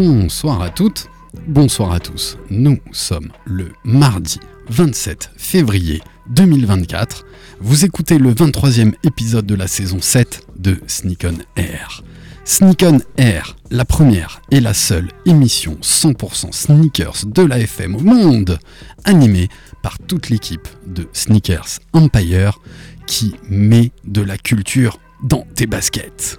Bonsoir à toutes, bonsoir à tous. Nous sommes le mardi 27 février 2024. Vous écoutez le 23e épisode de la saison 7 de Sneak on Air. Sneak on Air, la première et la seule émission 100% sneakers de la FM au monde, animée par toute l'équipe de Sneakers Empire qui met de la culture dans tes baskets.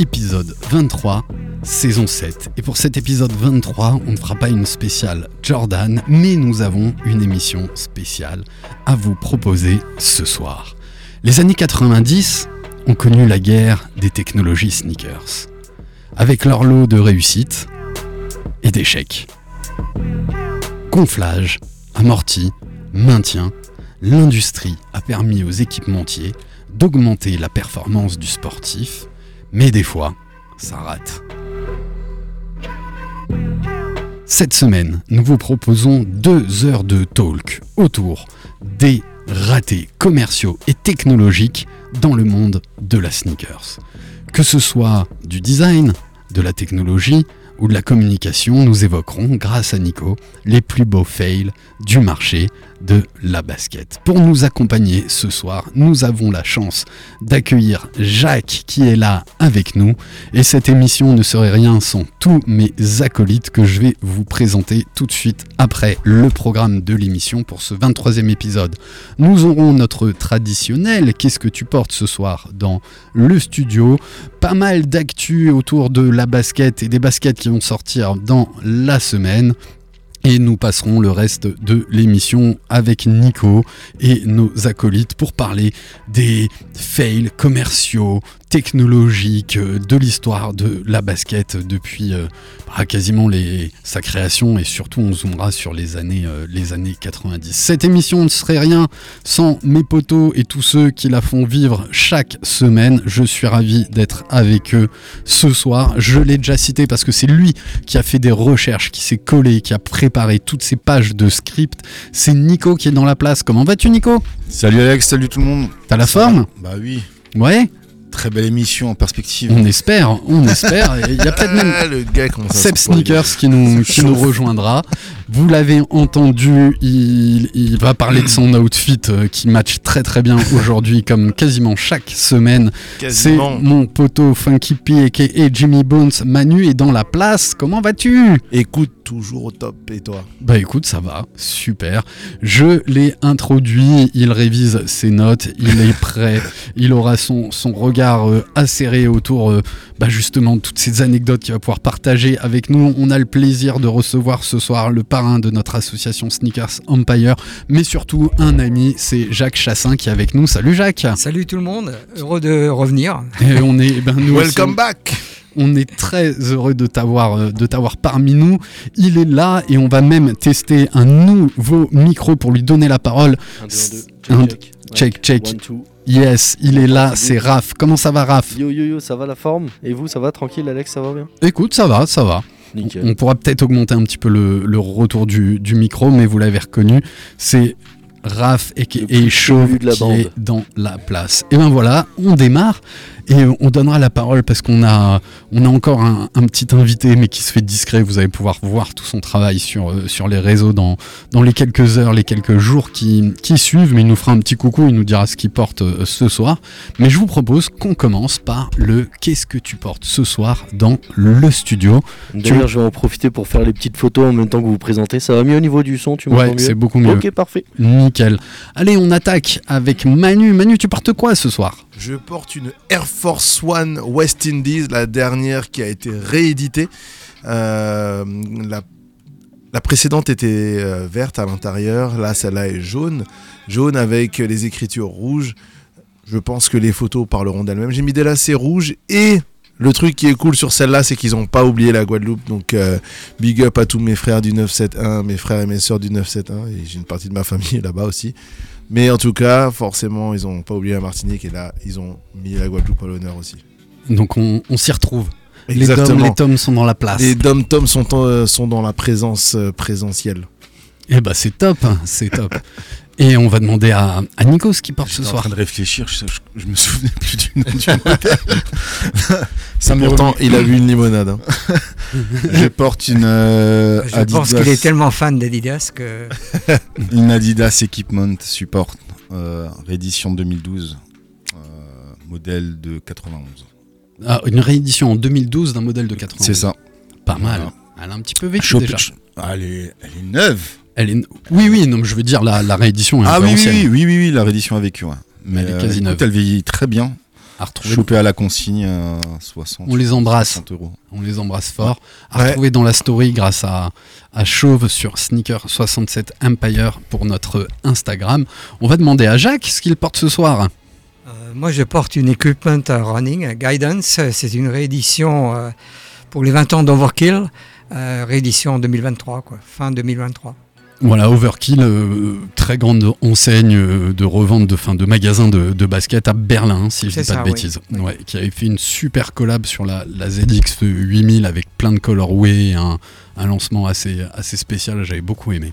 épisode 23, saison 7. Et pour cet épisode 23, on ne fera pas une spéciale Jordan, mais nous avons une émission spéciale à vous proposer ce soir. Les années 90 ont connu la guerre des technologies sneakers, avec leur lot de réussites et d'échecs. Gonflage, amorti, maintien, l'industrie a permis aux équipementiers d'augmenter la performance du sportif, mais des fois, ça rate. Cette semaine, nous vous proposons deux heures de talk autour des ratés commerciaux et technologiques dans le monde de la sneakers. Que ce soit du design, de la technologie ou de la communication, nous évoquerons, grâce à Nico, les plus beaux fails du marché de la basket. Pour nous accompagner ce soir, nous avons la chance d'accueillir Jacques qui est là avec nous. Et cette émission ne serait rien sans tous mes acolytes que je vais vous présenter tout de suite après le programme de l'émission pour ce 23e épisode. Nous aurons notre traditionnel Qu'est-ce que tu portes ce soir? dans le studio Pas mal d'actu autour de la basket et des baskets qui vont sortir dans la semaine. Et nous passerons le reste de l'émission avec Nico et nos acolytes pour parler des fails commerciaux, technologiques, euh, de l'histoire de la basket depuis euh, bah, quasiment les, sa création et surtout on zoomera sur les années, euh, les années 90. Cette émission ne serait rien sans mes potos et tous ceux qui la font vivre chaque semaine. Je suis ravi d'être avec eux ce soir. Je l'ai déjà cité parce que c'est lui qui a fait des recherches, qui s'est collé, qui a préparé toutes ces pages de script. C'est Nico qui est dans la place. Comment vas-tu Nico? Salut Alex, salut tout le monde. T'as la Ça forme? Va Bah oui, Ouais? Très belle émission en perspective. On espère, on espère. Il y a peut-être même Ah, le gars comment ça Seb. Sneakers qui nous, qui nous rejoindra. Vous l'avez entendu, il, il va parler de son outfit euh, qui match très très bien aujourd'hui, comme quasiment chaque semaine. C'est mon poteau Funky P et Jimmy Bones Manu est dans la place. Comment vas-tu? Écoute, toujours au top. Et toi? Bah écoute, ça va, super. Je l'ai introduit, il révise ses notes, il est prêt, il aura son, son regard euh, acéré autour euh, bah, justement de toutes ces anecdotes qu'il va pouvoir partager avec nous. On a le plaisir de recevoir ce soir le parrain de notre association Sneakers Empire, mais surtout un ami, c'est Jacques Chassin qui est avec nous. Salut Jacques Salut tout le monde, heureux de revenir. Et on est, ben, nous aussi, Welcome back on est très heureux de t'avoir euh, de t'avoir parmi nous. Il est là et on va même tester un nouveau micro pour lui donner la parole. Un, deux, check, check. One. Yes, il est là, c'est Raph. Comment ça va Raph? Yo yo yo, ça va la forme? Et vous, ça va tranquille, Alex, ça va bien? Écoute, ça va, ça va. On pourra peut-être augmenter un petit peu le, retour du micro, mais vous l'avez reconnu, c'est Raph et, Chauve de la qui bande. est dans la place. Et ben voilà, on démarre et on donnera la parole parce qu'on a, on a encore un, un petit invité mais qui se fait discret. Vous allez pouvoir voir tout son travail sur, euh, sur les réseaux dans, dans les quelques heures, les quelques jours qui, qui suivent. Mais il nous fera un petit coucou, il nous dira ce qu'il porte euh, ce soir. Mais je vous propose qu'on commence par le qu'est-ce que tu portes ce soir dans le studio. D'ailleurs, je vais en profiter pour faire les petites photos en même temps que vous vous présentez. Ça va mieux au niveau du son, tu Ouais, m'entends mieux c'est beaucoup mieux. Ok, parfait. Nickel. Allez, on attaque avec Manu. Manu, tu portes quoi ce soir? Je porte une Air Force One West Indies, la dernière qui a été rééditée. Euh, la, la précédente était euh, verte à l'intérieur, là celle-là est jaune. Jaune avec les écritures rouges. Je pense que les photos parleront d'elles-mêmes. J'ai mis des lacets rouges et le truc qui est cool sur celle-là, c'est qu'ils n'ont pas oublié la Guadeloupe. Donc euh, big up à tous mes frères du 971, mes frères et mes sœurs du 971. Et j'ai une partie de ma famille là-bas aussi. Mais en tout cas, forcément, ils n'ont pas oublié la Martinique et là, ils ont mis la Guadeloupe à l'honneur aussi. Donc on, on s'y retrouve. Les tomes, Exactement. les tomes sont dans la place. Les dom-toms sont, euh, sont dans la présence euh, présentielle. Eh bah c'est top, hein, c'est top. Et on va demander à, à Nico ce qu'il porte ce J'étais en soir. train de réfléchir, je, je- je me souvenais plus du nom du modèle. Pourtant, il a bu une limonade. hein. Je porte une euh, Je pense qu'il est tellement fan d'Adidas que une Adidas Equipment Support euh, réédition 2012, euh, modèle de 91. Ah, une réédition en 2012 d'un modèle de 80. C'est ça. Pas mal. Voilà. Elle a un petit peu vécu Chopé- déjà. est, elle est neuve. Elle est... Oui, oui, non, mais je veux dire la, la réédition est un Ah peu oui, oui, ancienne. oui, oui, oui, oui, la réédition a vécu. Ouais. Mais Elle est euh, quasi écoute, neuve. elle vieillit très bien. À retrouver. Chopé à la consigne à 60. On les embrasse. 60 euros. On les embrasse fort. À Ouais. retrouver dans la story grâce à, à Chauve sur Sneaker67 Empire pour notre Instagram. On va demander à Jacques ce qu'il porte ce soir. euh, moi je porte une Equipment Running euh, Guidance. C'est une réédition euh, pour les 20 ans d'Overkill. euh, réédition en 2023, quoi, fin 2023. Voilà, Overkill, euh, très grande enseigne euh, de revente de fin de magasins de, de basket à Berlin, si je C'est dis pas ça, de oui. bêtises. Ouais, qui avait fait une super collab sur la, la ZX 8000 avec plein de colorways, un, un lancement assez, assez spécial, j'avais beaucoup aimé.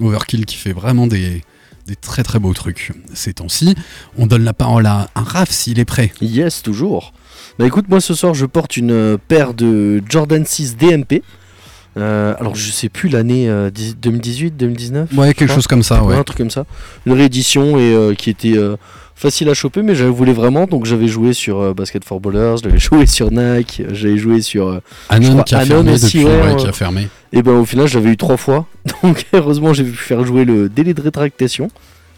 Overkill qui fait vraiment des, des très très beaux trucs ces temps-ci. On donne la parole à, à Raph s'il est prêt. Yes, toujours. Bah écoute, moi ce soir je porte une paire de Jordan 6 DMP. Euh, alors je sais plus l'année euh, 10 2018, 2019 Ouais, quelque chose comme ça, Ouais, un truc comme ça. Une réédition et euh, qui était euh, facile à choper, mais j'avais voulu vraiment. Donc j'avais joué sur euh, Basket for Ballers, j'avais joué sur Nike, j'avais joué sur. euh, Anon crois qui a Anon fermé aussi, depuis, ouais, qui a fermé. et ben au final j'avais eu trois fois. Donc heureusement j'ai pu faire jouer le délai de rétractation.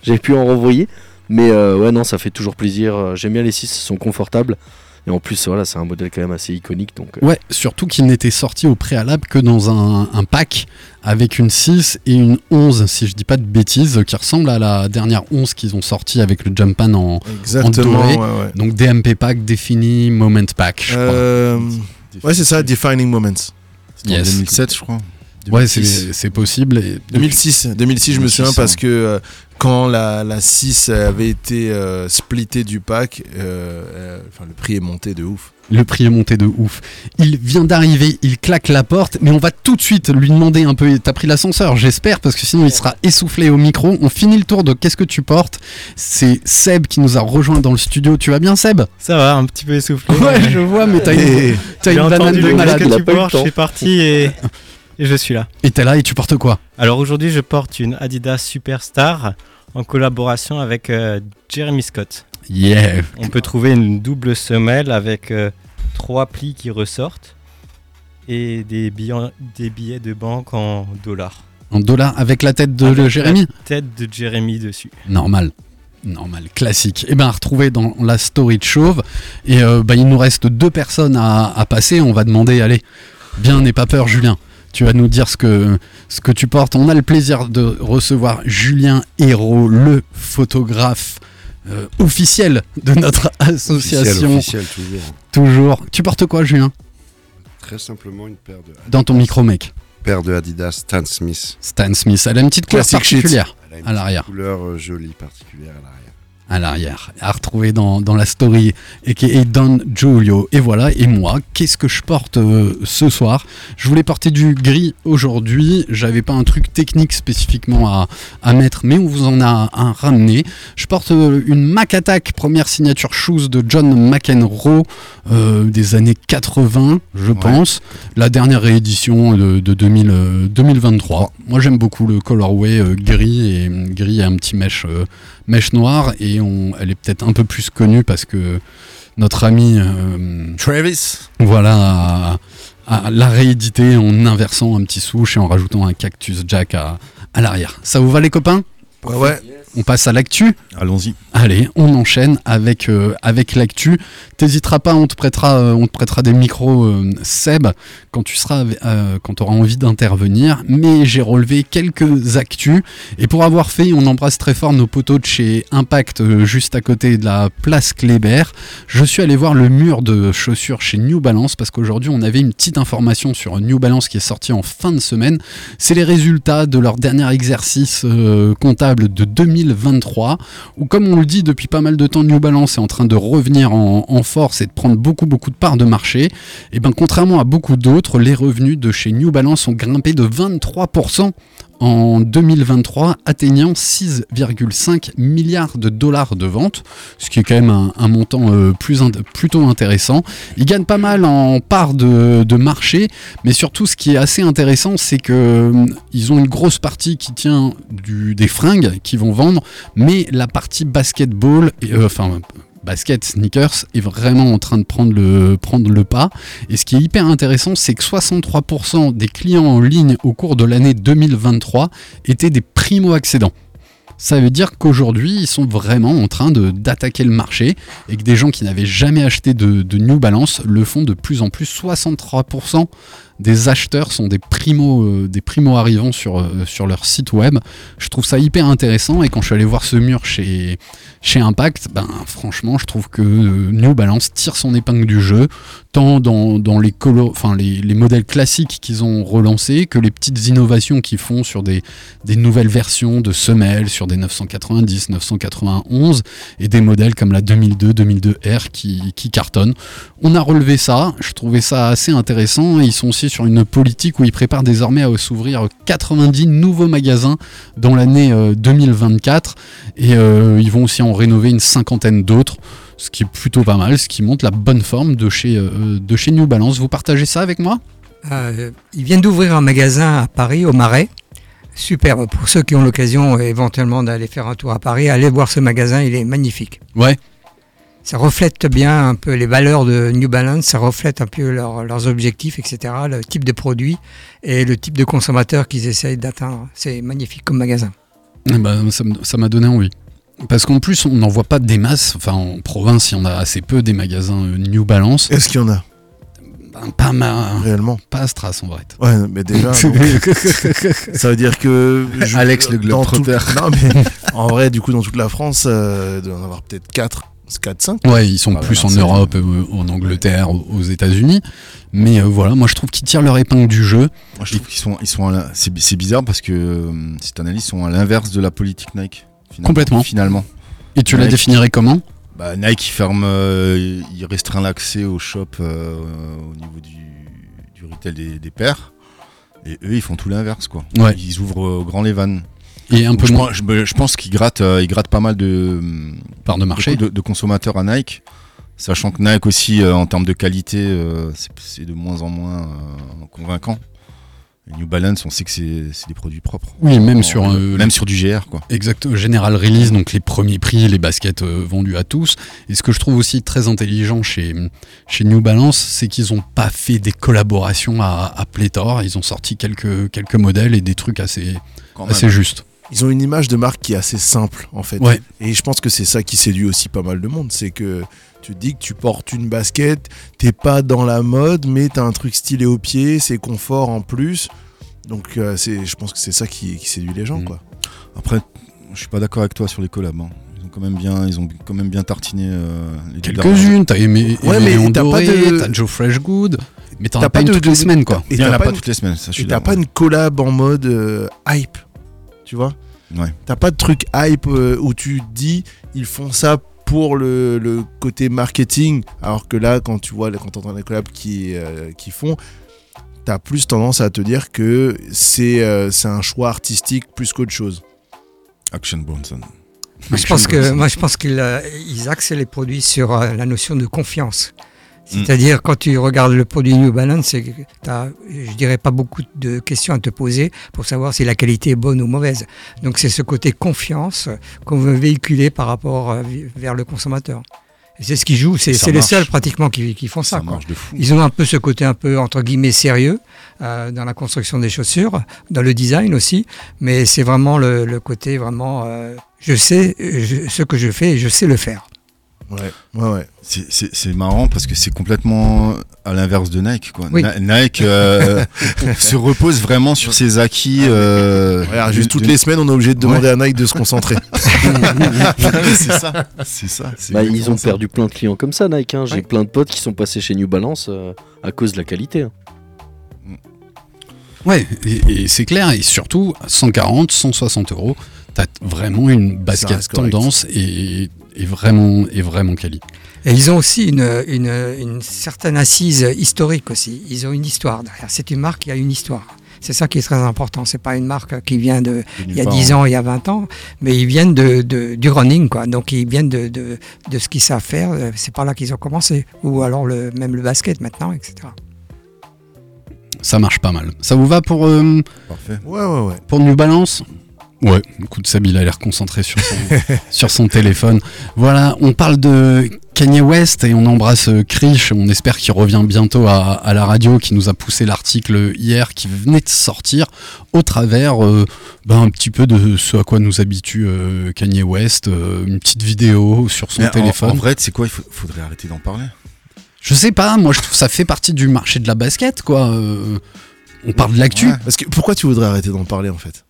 J'ai pu en renvoyer. Mais euh, ouais non ça fait toujours plaisir. Euh, J'aime bien les 6, ils sont confortables. Et en plus voilà c'est un modèle quand même assez iconique. Donc euh, Ouais, surtout qu'il n'était sorti au préalable que dans un, un pack avec une 6 et une 11, si je dis pas de bêtises, qui ressemble à la dernière 11 qu'ils ont sorti avec le Jumpan en. Exactement. doré. ouais, ouais. Donc DMP pack, défini, moment pack, je crois. Euh, ouais, c'est ça, Defining Moments. C'était en Yes. 2007, je crois. Ouais, c'est 2006. c'est possible. Et 2006, 2006 je me 2006, souviens parce que euh, quand la, la 6 avait été euh, splittée du pack, euh, euh, enfin, le prix est monté de ouf. Le prix est monté de ouf. Il vient d'arriver, il claque la porte, mais on va tout de suite lui demander un peu. T'as pris l'ascenseur, j'espère, parce que sinon il sera essoufflé au micro. On finit le tour de qu'est-ce que tu portes? C'est Seb qui nous a rejoint dans le studio. Tu vas bien, Seb? Ça va, un petit peu essoufflé. Ouais, je vois, mais t'as une, J'ai une banane de malade. que il a tu portes, je suis parti et, et je suis là. Et t'es là et tu portes quoi? Alors aujourd'hui, je porte une Adidas Superstar en collaboration avec euh, Jeremy Scott. Yeah. On peut trouver une double semelle avec euh, trois plis qui ressortent et des billets, des billets de banque en dollars. En dollars avec la tête de Avec la Jérémy? Tête de Jeremy dessus. Normal. Normal, classique. Et ben à retrouver dans la story de Chauve. Et euh, bah, il nous reste deux personnes à, à passer. On va demander, allez, bien, n'aie pas peur, Julien. Tu vas nous dire ce que, ce que tu portes. On a le plaisir de recevoir Julien Hérault, le photographe euh, officiel de notre association. officiel, toujours. Toujours. Tu portes quoi, Julien? Très simplement une paire de, Dans ton micro, mec. paire de Adidas Stan Smith. Stan Smith. Elle a une petite couleur Classic particulière. À l'arrière. couleur euh, jolie, particulière à l'arrière. À l'arrière, à retrouver dans, dans la story, et qui est Don Giulio. Et voilà, et moi, qu'est-ce que je porte euh, ce soir? Je voulais porter du gris aujourd'hui, j'avais pas un truc technique spécifiquement à, à mettre, mais on vous en a un ramené. Je porte euh, une Mac Attack, première signature shoes de John McEnroe euh, des années 80, je pense. La dernière réédition de, de 2000, euh, 2023. Moi j'aime beaucoup le colorway gris et gris et un petit mèche, mèche noire et on, elle est peut-être un peu plus connue parce que notre ami euh, Travis voilà a- l'a réédité en inversant un petit souche et en rajoutant un cactus jack à, à l'arrière. Ça vous va les copains? Ouais, ouais. On passe à l'actu Allons-y. Allez, on enchaîne avec, euh, avec l'actu. T'hésiteras pas, on te prêtera, euh, on te prêtera des micros euh, Seb quand tu seras, quand auras envie d'intervenir. Mais j'ai relevé quelques actus et pour avoir fait, on embrasse très fort nos poteaux de chez Impact, juste à côté de la place Kléber. Je suis allé voir le mur de chaussures chez New Balance parce qu'aujourd'hui on avait une petite information sur New Balance qui est sortie en fin de semaine. C'est les résultats de leur dernier exercice comptable de 2023 où comme on le dit depuis pas mal de temps, New Balance est en train de revenir en, force et de prendre beaucoup beaucoup de parts de marché. Et ben contrairement à beaucoup d'autres, les revenus de chez New Balance ont grimpé de 23% en 2023, atteignant 6,5 milliards de dollars de ventes, ce qui est quand même un, montant euh, plutôt intéressant. Ils gagnent pas mal en part de, marché, mais surtout ce qui est assez intéressant, c'est que euh, ils ont une grosse partie qui tient des fringues qu'ils vont vendre, mais la partie basketball, et, euh, enfin basket, sneakers, est vraiment en train de prendre le, pas. Et ce qui est hyper intéressant, c'est que 63% des clients en ligne au cours de l'année 2023 étaient des primo-accédants. Ça veut dire qu'aujourd'hui, ils sont vraiment en train d'attaquer le marché et que des gens qui n'avaient jamais acheté de New Balance le font de plus en plus. 63% des acheteurs sont des primo, euh, des primo arrivants sur, euh, sur leur site web. Je trouve ça hyper intéressant et quand je suis allé voir ce mur chez, chez Impact, ben franchement, je trouve que euh, New Balance tire son épingle du jeu, tant dans, dans les, colo- les, les modèles classiques qu'ils ont relancés que les petites innovations qu'ils font sur des, des nouvelles versions de semelles, sur des 990, 991 et des modèles comme la 2002, 2002R qui, qui cartonnent. On a relevé ça, je trouvais ça assez intéressant. Ils sont aussi sur une politique où ils préparent désormais à s'ouvrir 90 nouveaux magasins dans l'année euh, 2024 et euh, ils vont aussi en rénover une cinquantaine d'autres. Ce qui est plutôt pas mal, ce qui montre la bonne forme de chez, euh, de chez New Balance. Vous partagez ça avec moi? Euh, ils viennent d'ouvrir un magasin à Paris, au Marais. Super, pour ceux qui ont l'occasion euh, éventuellement d'aller faire un tour à Paris, allez voir ce magasin, il est magnifique. Ouais. Ça reflète bien un peu les valeurs de New Balance, ça reflète un peu leur- leurs objectifs, etc., le type de produit et le type de consommateur qu'ils essayent d'atteindre. C'est magnifique comme magasin. Eh ben, ça m'a donné envie. Parce qu'en plus, on n'en voit pas des masses. Enfin, en province, il y en a assez peu des magasins euh, New Balance. Est-ce qu'il y en a? Ben, Pas ma... réellement? Pas à Stras en vrai. Ouais, mais déjà, donc, ça veut dire que je- Alex le tout- Globetrotter. Non mais en vrai, du coup, dans toute la France, euh, il doit y en avoir peut-être 4, 4, 5. Ouais, ils sont Ah, plus en Europe, euh, en Angleterre, aux- aux États-Unis. Mais euh, voilà, moi je trouve qu'ils tirent leur épingle du jeu. Moi, je trouve qu'ils sont, ils sont la- c'est, bizarre parce que euh, cette analyse sont à l'inverse de la politique Nike. finalement- Complètement. Finalement. Et tu la définirais comment? Bah, Nike il ferme, euh, il restreint l'accès au shop euh, au niveau du, du retail des, des paires. Et eux, ils font tout l'inverse, quoi. Ouais. Ils ouvrent euh, grand les vannes. Et un peu je, moins pense, je, je pense qu'ils grattent, euh, ils grattent pas mal de, part de marché. de, de consommateurs à Nike. Sachant que Nike aussi, euh, en termes de qualité, euh, c'est, de moins en moins convaincant. New Balance, on sait que c'est, des produits propres. Oui, même En- sur, euh, même sur du GR, quoi. Exact, General Release, donc les premiers prix, les baskets euh, vendus à tous. Et ce que je trouve aussi très intelligent chez, chez New Balance, c'est qu'ils n'ont pas fait des collaborations à, à pléthore. Ils ont sorti quelques, quelques modèles et des trucs assez, Quand même. assez justes. Ils ont une image de marque qui est assez simple en fait. Ouais. Et je pense que c'est ça qui séduit aussi pas mal de monde. C'est que tu te dis que tu portes une basket, t'es pas dans la mode, mais t'as un truc stylé au pied, c'est confort en plus. Donc euh, c'est, je pense que c'est ça qui, qui séduit les gens Mm. quoi. Après, je suis pas d'accord avec toi sur les collabs. hein. Ils ont quand même bien, ils ont quand même bien tartiné euh, Quelques-unes, t'as aimé, Ouais, aimé mais Léon t'as pas de- t'as Joe Freshgood, mais t'en T'as as pas pas une de- toutes de- les semaines quoi. Et t'as a pas pas une- toutes les semaines, ça je suis Et t'as pas une collab en mode euh, hype, tu vois Ouais. T'as pas de truc hype euh, où tu te dis ils font ça pour le, le côté marketing, alors que là, quand tu vois, quand t'entends les collabs qui, euh, qui font, t'as plus tendance à te dire que c'est euh, c'est un choix artistique plus qu'autre chose. Action Bronson. Moi, je pense que, moi, je pense qu'ils euh, ils axent les produits sur euh, la notion de confiance. C'est-à-dire, quand tu regardes le produit New Balance, c'est que t'as, je dirais, pas beaucoup de questions à te poser pour savoir si la qualité est bonne ou mauvaise. Donc, c'est ce côté confiance qu'on veut véhiculer par rapport euh, vers le consommateur. C'est ce qui joue, c'est, les seuls pratiquement qui, qui font ça. Ça quoi. marche de fou. Ils ont un peu ce côté un peu, entre guillemets, sérieux euh, dans la construction des chaussures, dans le design aussi, mais c'est vraiment le, le côté vraiment, euh, je sais je- ce que je fais et je sais le faire. Ouais, ouais, ouais. C'est- C'est c'est marrant parce que c'est complètement à l'inverse de Nike. Quoi. Oui. Na- Nike euh, se repose vraiment sur ses acquis. euh, juste toutes de- les semaines, on est obligé de demander à Nike de se concentrer. c'est ça. C'est ça. c'est Bah, ils ont perdu plein de clients comme ça, Nike. hein. J'ai Ouais. plein de potes qui sont passés chez New Balance euh, à cause de la qualité. hein. Ouais, et, et c'est clair, et surtout, à 140, 160 euros, t'as vraiment une basket tendance et, et vraiment, et vraiment quali. Et ils ont aussi une, une, une certaine assise historique aussi. Ils ont une histoire derrière. C'est une marque qui a une histoire. C'est ça qui est très important. C'est pas une marque qui vient de, il y a part, 10 hein. ans, il y a 20 ans, mais ils viennent de, de- du running, quoi. Donc ils viennent de, de, de ce qu'ils savent faire. Euh, C'est par là qu'ils ont commencé. Ou alors le, même le basket maintenant, etc. Ça marche pas mal. Ça vous va pour, euh, Parfait. Ouais, ouais, ouais. pour New Balance? Ouais, écoute, Sab, il a l'air concentré sur son, sur son téléphone. Voilà, on parle de Kanye West et on embrasse euh, Krish. On espère qu'il revient bientôt à, à la radio, qui nous a poussé l'article hier qui venait de sortir au travers euh, ben, un petit peu de ce à quoi nous habitue euh, Kanye West. euh, une petite vidéo sur son Mais téléphone. En, vrai, c'est quoi Il faut- faudrait arrêter d'en parler. Je sais pas, moi je trouve que ça fait partie du marché de la basket, quoi. Euh, on parle de l'actu. Ouais. Parce que pourquoi tu voudrais arrêter d'en parler en fait?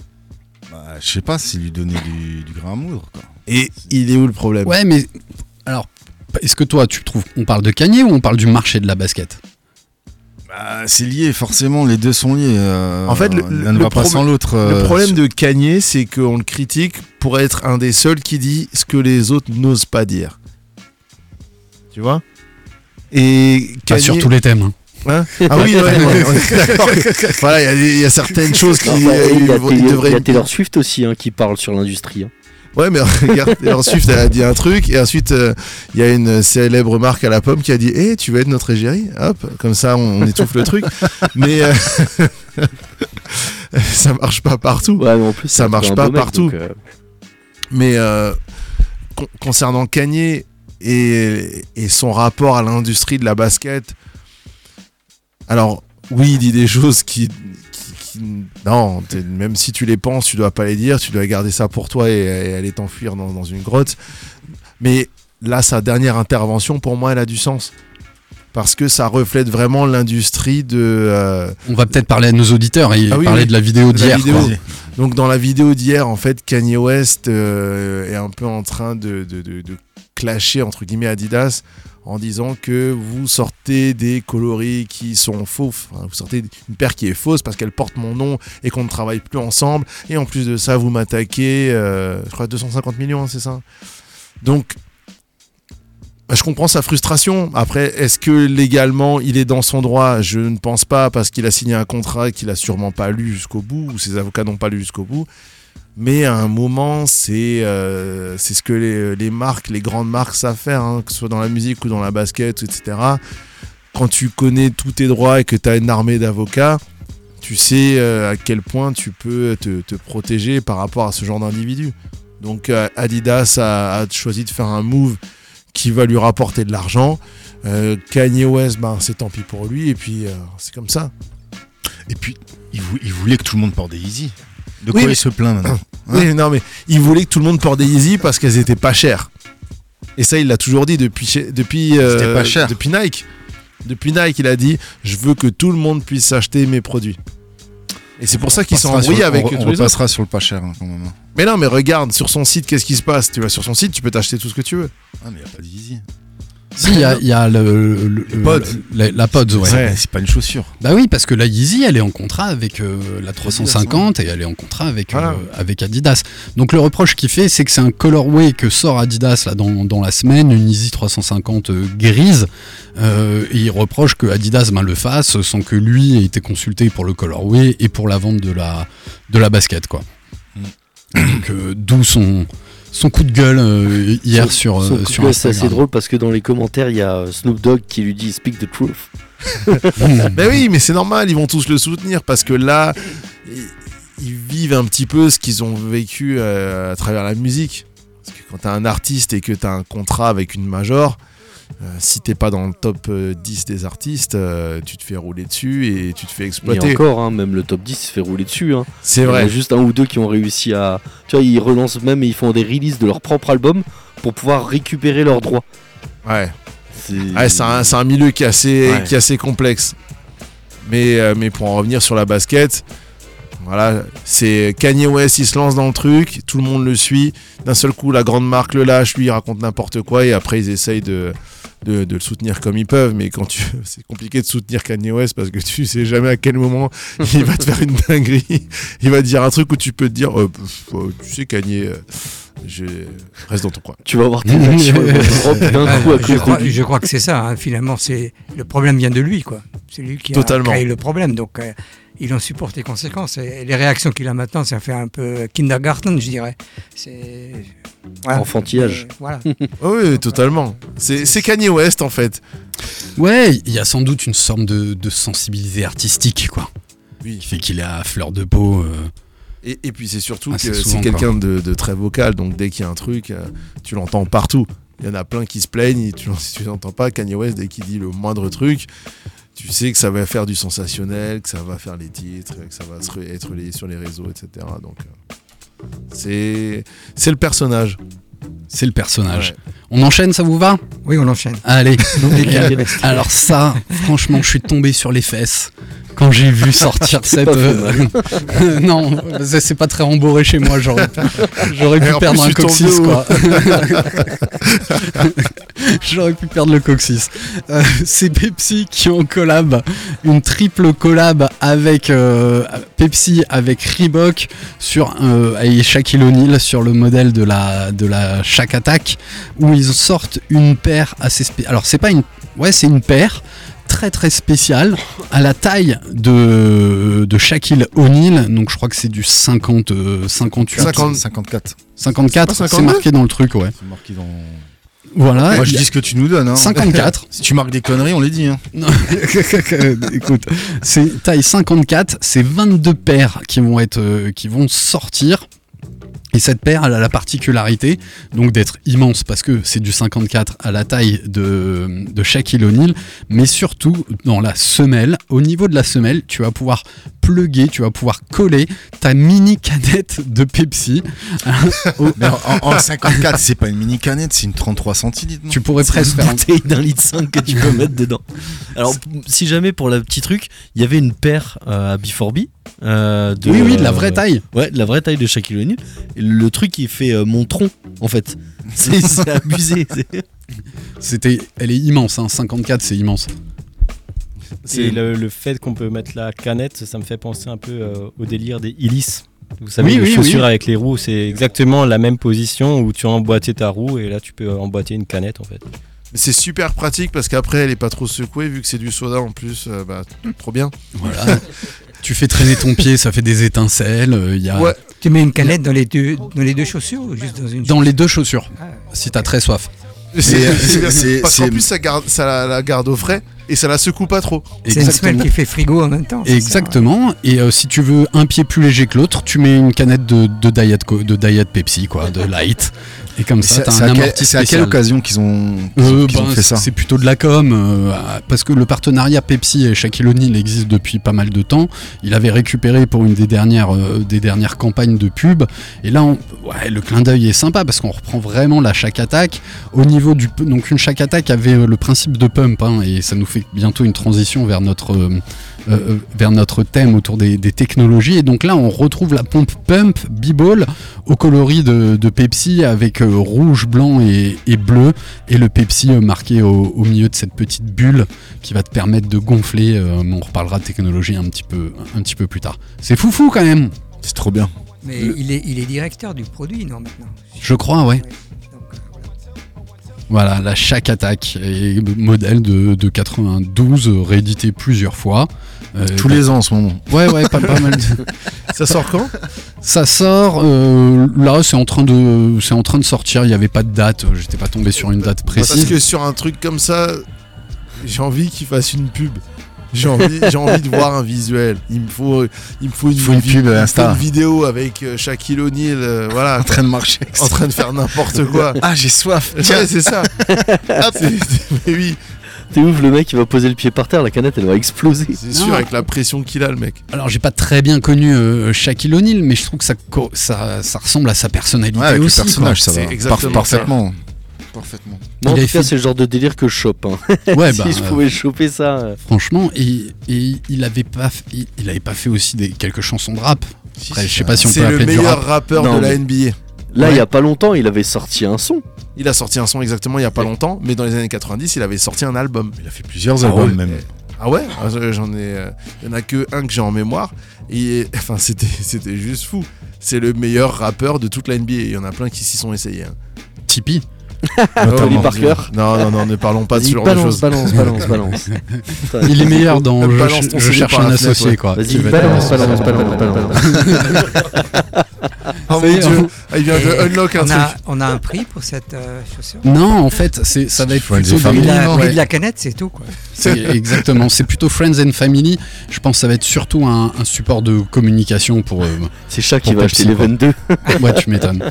Bah, je sais pas, c'est lui donner du, du grain à moudre. Quoi. Et il est où le problème? Ouais, mais alors, est-ce que toi tu trouves qu'on parle de Kanye ou on parle du marché de la basket? Bah, c'est lié, forcément, les deux sont liés. euh, En fait, le- l'un le ne va pas problème- sans l'autre. Le euh, problème sur- de Kanye, c'est qu'on le critique pour être un des seuls qui dit ce que les autres n'osent pas dire. Tu vois? Et Pas sur tous les thèmes. hein. Hein ah oui, ouais, ouais, on est d'accord. Voilà, il y a y, certaines choses qui Enfin, il y a, euh, il y a Taylor- devraient- il y a Taylor Swift aussi hein, qui parle sur l'industrie. hein. Ouais, mais regarde, Taylor Swift, elle a dit un truc, et ensuite, euh, il y a une célèbre marque à la pomme qui a dit Eh, tu veux être notre égérie? Hop, comme ça, on, on étouffe le truc. Mais euh, ça marche pas partout. Ouais, mais en plus, Ça marche pas partout. euh, Mais euh, con- concernant Kanye et, et son rapport à l'industrie de la basket, alors oui, il dit des choses qui, qui- qui- non, même si tu les penses, tu dois pas les dire, tu dois garder ça pour toi et, et aller t'enfuir dans, dans une grotte. Mais là, sa dernière intervention, pour moi, elle a du sens. Parce que ça reflète vraiment l'industrie de, euh, On va peut-être parler à nos auditeurs et Ah oui, parler oui. de la vidéo d'hier. Donc dans la vidéo d'hier, en fait, Kanye West euh, est un peu en train de, de, de- de clasher entre guillemets Adidas en disant que vous sortez des coloris qui sont faux, vous sortez une paire qui est fausse parce qu'elle porte mon nom et qu'on ne travaille plus ensemble. Et en plus de ça, vous m'attaquez, euh, je crois 250 millions, hein, c'est ça? Donc bah, je comprends sa frustration. Après, est-ce que légalement il est dans son droit? Je ne pense pas parce qu'il a signé un contrat qu'il a sûrement pas lu jusqu'au bout ou ses avocats n'ont pas lu jusqu'au bout. Mais à un moment, c'est euh, c'est ce que les, les marques, les grandes marques savent faire, hein, que ce soit dans la musique ou dans la basket, etc. Quand tu connais tous tes droits et que tu as une armée d'avocats, tu sais euh, à quel point tu peux te, te protéger par rapport à ce genre d'individu. Donc euh, Adidas a, choisi de faire un move qui va lui rapporter de l'argent. Kanye West, ben, c'est tant pis pour lui, et puis c'est comme ça. Et puis, il voulait que tout le monde porte des Yeezy. De Oui, quoi mais- il se plaint maintenant Hein Oui, non, mais il voulait que tout le monde porte des Yeezy parce qu'elles étaient pas chères. Et ça, il l'a toujours dit depuis, depuis, euh, pas cher. depuis Nike. Depuis Nike, il a dit Je veux que tout le monde puisse acheter mes produits. Et c'est pour ça qu'ils sont Passera embrouillés avec on, tous on les autres. repassera sur le pas cher hein, quand même. Mais non, mais regarde, sur son site, qu'est-ce qui se passe? Tu vas sur son site, tu peux t'acheter tout ce que tu veux. Ah, mais il n'y a pas de Yeezy. Si, il y a, il y a le, le- le- Pod. la, la Pods, ouais. C'est- C'est pas une chaussure. Bah oui, parce que la Yeezy, elle est en contrat avec euh, la 350 et elle est en contrat avec, euh, avec Adidas. Donc le reproche qu'il fait, c'est que c'est un colorway que sort Adidas là, dans, dans la semaine, une Yeezy 350 euh, grise. Et il reproche que Adidas ben, le fasse sans que lui ait été consulté pour le colorway et pour la vente de la, de la basket. Quoi. Donc euh, d'où son, son coup de gueule euh, hier Son- sur, son euh, de sur gueule, C'est assez drôle parce que dans les commentaires, il y a Snoop Dogg qui lui dit Speak the truth. Ben oui, mais c'est normal, ils vont tous le soutenir parce que là, ils, vivent un petit peu ce qu'ils ont vécu euh, à travers la musique. Parce que quand t'es un artiste et que t'as un contrat avec une major, euh, si t'es pas dans le top euh, 10 des artistes, euh, tu te fais rouler dessus et tu te fais Et exploiter. encore, hein, même le top 10 se fait rouler dessus. Hein. C'est Il y a vrai. juste un ou deux qui ont réussi à. Tu vois, ils relancent même et ils font des releases de leur propre album pour pouvoir récupérer leurs droits. Ouais. C'est Ouais, un, un milieu qui est assez, Ouais. qui est assez complexe. Mais, euh, mais pour en revenir sur la basket, voilà, c'est Kanye West, il se lance dans le truc, tout le monde le suit. D'un seul coup, la grande marque le lâche, lui, il raconte n'importe quoi, et après, ils essayent de, de, de le soutenir comme ils peuvent. Mais quand tu, c'est compliqué de soutenir Kanye West parce que tu sais jamais à quel moment il va te faire une dinguerie. Il va te dire un truc où tu peux te dire, euh, pff, euh, tu sais, Kanye, euh, je reste dans ton coin. Tu vas voir tes actions je, crois, je crois que c'est ça, hein, finalement. c'est Le problème vient de lui, quoi. C'est lui qui Totalement. a créé le problème. Donc, euh, il en supporte les conséquences. Et les réactions qu'il a maintenant, ça fait un peu kindergarten, je dirais. C'est. voilà. Enfantillage. Voilà. Oh oui, totalement. C'est Kanye West, en fait. Ouais, il y a sans doute une sorte de, de sensibilité artistique, quoi. Oui. Qui fait qu'il est à fleur de peau. euh, Et, et puis c'est surtout Assez que c'est quelqu'un de, de très vocal, donc dès qu'il y a un truc, euh, tu l'entends partout. Il y en a plein qui se plaignent, et tu, si tu n'entends pas Kanye West, dès qu'il dit le moindre truc, tu sais que ça va faire du sensationnel, que ça va faire les titres, que ça va être relayé sur les réseaux, etc. Donc euh, c'est c'est le personnage. C'est le personnage. Ouais. On enchaîne, ça vous va? Oui, on enchaîne. Allez. Alors ça, franchement, je suis tombé sur les fesses quand j'ai vu sortir cette. euh, non, c'est pas très rembourré chez moi. J'aurais pu, j'aurais pu perdre un coccyx, quoi. j'aurais pu perdre le coccyx. Euh, c'est Pepsi qui en collab, une triple collab avec euh, Pepsi avec Reebok sur et Shaquille O'Neal sur le modèle de la de la Shaq Attack où ils sortent une paire assez spé- alors c'est pas une ouais c'est une paire très très spéciale à la taille de, de Shaquille O'Neal donc je crois que c'est du 50 euh, 58 50. 54. 54 C'est pas c'est 52? marqué dans le truc ouais C'est marqué dans. voilà Moi, je dis ce que tu nous donnes. Hein. 54 Si tu marques des conneries, on les dit. Hein. Écoute, c'est taille 54, c'est 22 paires qui vont être euh, qui vont sortir. Et cette paire, elle a la particularité donc d'être immense parce que c'est du 54 à la taille de, de Shaquille O'Neal, mais surtout dans la semelle. Au niveau de la semelle, tu vas pouvoir plugger, tu vas pouvoir coller ta mini canette de Pepsi. Au- en, en 54, c'est pas une mini canette, c'est une 33 centilitres. tu pourrais presque une bouteille d'un litre 5 que tu peux mettre dedans. Alors, si jamais pour le petit truc, il y avait une paire euh, à B4B. euh, de, Oui, oui, de la vraie euh, taille. Ouais, de la vraie taille de Shaquille O'Neal. Le truc qui fait euh, mon tronc, en fait. C'est abusé. C'était, elle est immense, hein, 54, c'est immense. Et le, le fait qu'on peut mettre la canette, ça me fait penser un peu euh, au délire des Illis. Vous savez, Oui, les oui, chaussures oui. avec les roues, c'est exactement la même position où tu as emboîté ta roue et là tu peux emboîter une canette en fait. C'est super pratique parce qu'après elle est pas trop secouée vu que c'est du soda en plus, euh, bah, trop bien. Voilà. tu fais traîner ton pied, ça fait des étincelles. euh, Il y a Ouais. Tu mets une canette dans les deux, dans les deux chaussures ou juste dans une dans les deux chaussures, Ah, si t'as très soif. C'est- c'est- c'est- parce qu'en c'est- plus ça, garde, ça la, la garde au frais et ça la secoue pas trop. C'est une semelle qui fait frigo en même temps. ça, Exactement. Et euh, si tu veux un pied plus léger que l'autre, tu mets une canette de, de diet de diet Pepsi quoi, de light. Et comme ça, C'est t'as c'est un à, à quelle occasion qu'ils ont, Euh, ont fait ça C'est plutôt de la com, euh, parce que le partenariat Pepsi et Shaquille O'Neal existe depuis pas mal de temps. Il avait récupéré pour une des dernières, euh, des dernières campagnes de pub. Et là, on- ouais, le clin d'œil est sympa parce qu'on reprend vraiment la Shack Attack. Au niveau du, donc une Shack Attack avait le principe de pump, hein, et ça nous fait bientôt une transition vers notre euh, vers notre thème autour des, des technologies. Et donc là, on retrouve la pompe pump B-Ball au coloris de, de Pepsi avec euh, rouge, blanc et, et bleu, et le Pepsi euh, marqué au, au milieu de cette petite bulle qui va te permettre de gonfler. euh, mais on reparlera de technologie un petit peu, un petit peu plus tard. C'est foufou quand même. C'est trop bien. Mais il, est, il est directeur du produit, non, maintenant? Je crois, ouais. Voilà, la chaque attaque est modèle de, de 92, euh, réédité plusieurs fois. Euh, Tous les ans en ce moment. Ouais, ouais, pas, pas mal. de- Ça sort quand? Ça sort, euh, là c'est en, train de- c'est en train de sortir, il n'y avait pas de date, euh, j'étais pas tombé sur une date Parce précise. que sur un truc comme ça, j'ai envie qu'il fasse une pub. J'ai envie, j'ai envie de voir un visuel. Il me faut, il me faut une, faut une pub il faut une vidéo avec euh, Shaquille O'Neal, euh, voilà, En train de marcher. en train de faire n'importe quoi. Ah, j'ai soif. Ouais, c'est ça. C'est- c'est- mais oui, T'es ouf, le mec il va poser le pied par terre, la canette elle va exploser. c'est Non. sûr avec la pression qu'il a, le mec. Alors j'ai pas très bien connu euh, Shaquille O'Neal, mais je trouve que ça, co- ça, ça ressemble à sa personnalité Ouais, avec aussi. le personnage, quoi. ça va. C'est exactement Parf- parfaitement. Moi en tout cas c'est le genre de délire que je chope. hein. Ouais, bah, si je euh, pouvais choper ça. euh. franchement, et, et il avait pas, il, il avait pas fait aussi des, quelques chansons de rap. Après, je sais pas si on peut C'est le appeler du meilleur rap. rappeur Non, de la NBA. Là il Ouais. y a pas longtemps il avait sorti un son. Il a sorti un son exactement il y a pas longtemps, mais dans les années 90, il avait sorti un album. Il a fait plusieurs Ah albums ouais. même. Ah ouais Ah, je- J'en ai. euh, Il y en a que un que j'ai en mémoire. Et enfin, c'était c'était juste fou. C'est le meilleur rappeur de toute la NBA. Il y en a plein qui s'y sont essayés. hein. Tipeee. Tony mon Parker. Dieu. Non, non, non, ne parlons pas de ce Vas-y, genre de balance, choses. balance, balance, balance. Il est meilleur dans Balance Je, cherche un associé, ouais. quoi. Vas-y, balance, balance, balance, balance. Oh mon dieu on- Ah, Il vient de unlock un on, truc. a, on a un prix pour cette euh, chaussure? Non, en fait, c'est, ça va être Friends plutôt de la- prix ouais. de la canette, c'est tout. Quoi. Exactement, c'est plutôt Friends and Family. Je pense que ça va être surtout un, un support de communication pour. euh, C'est chat qui va acheter les quoi. 22. ouais, tu m'étonnes.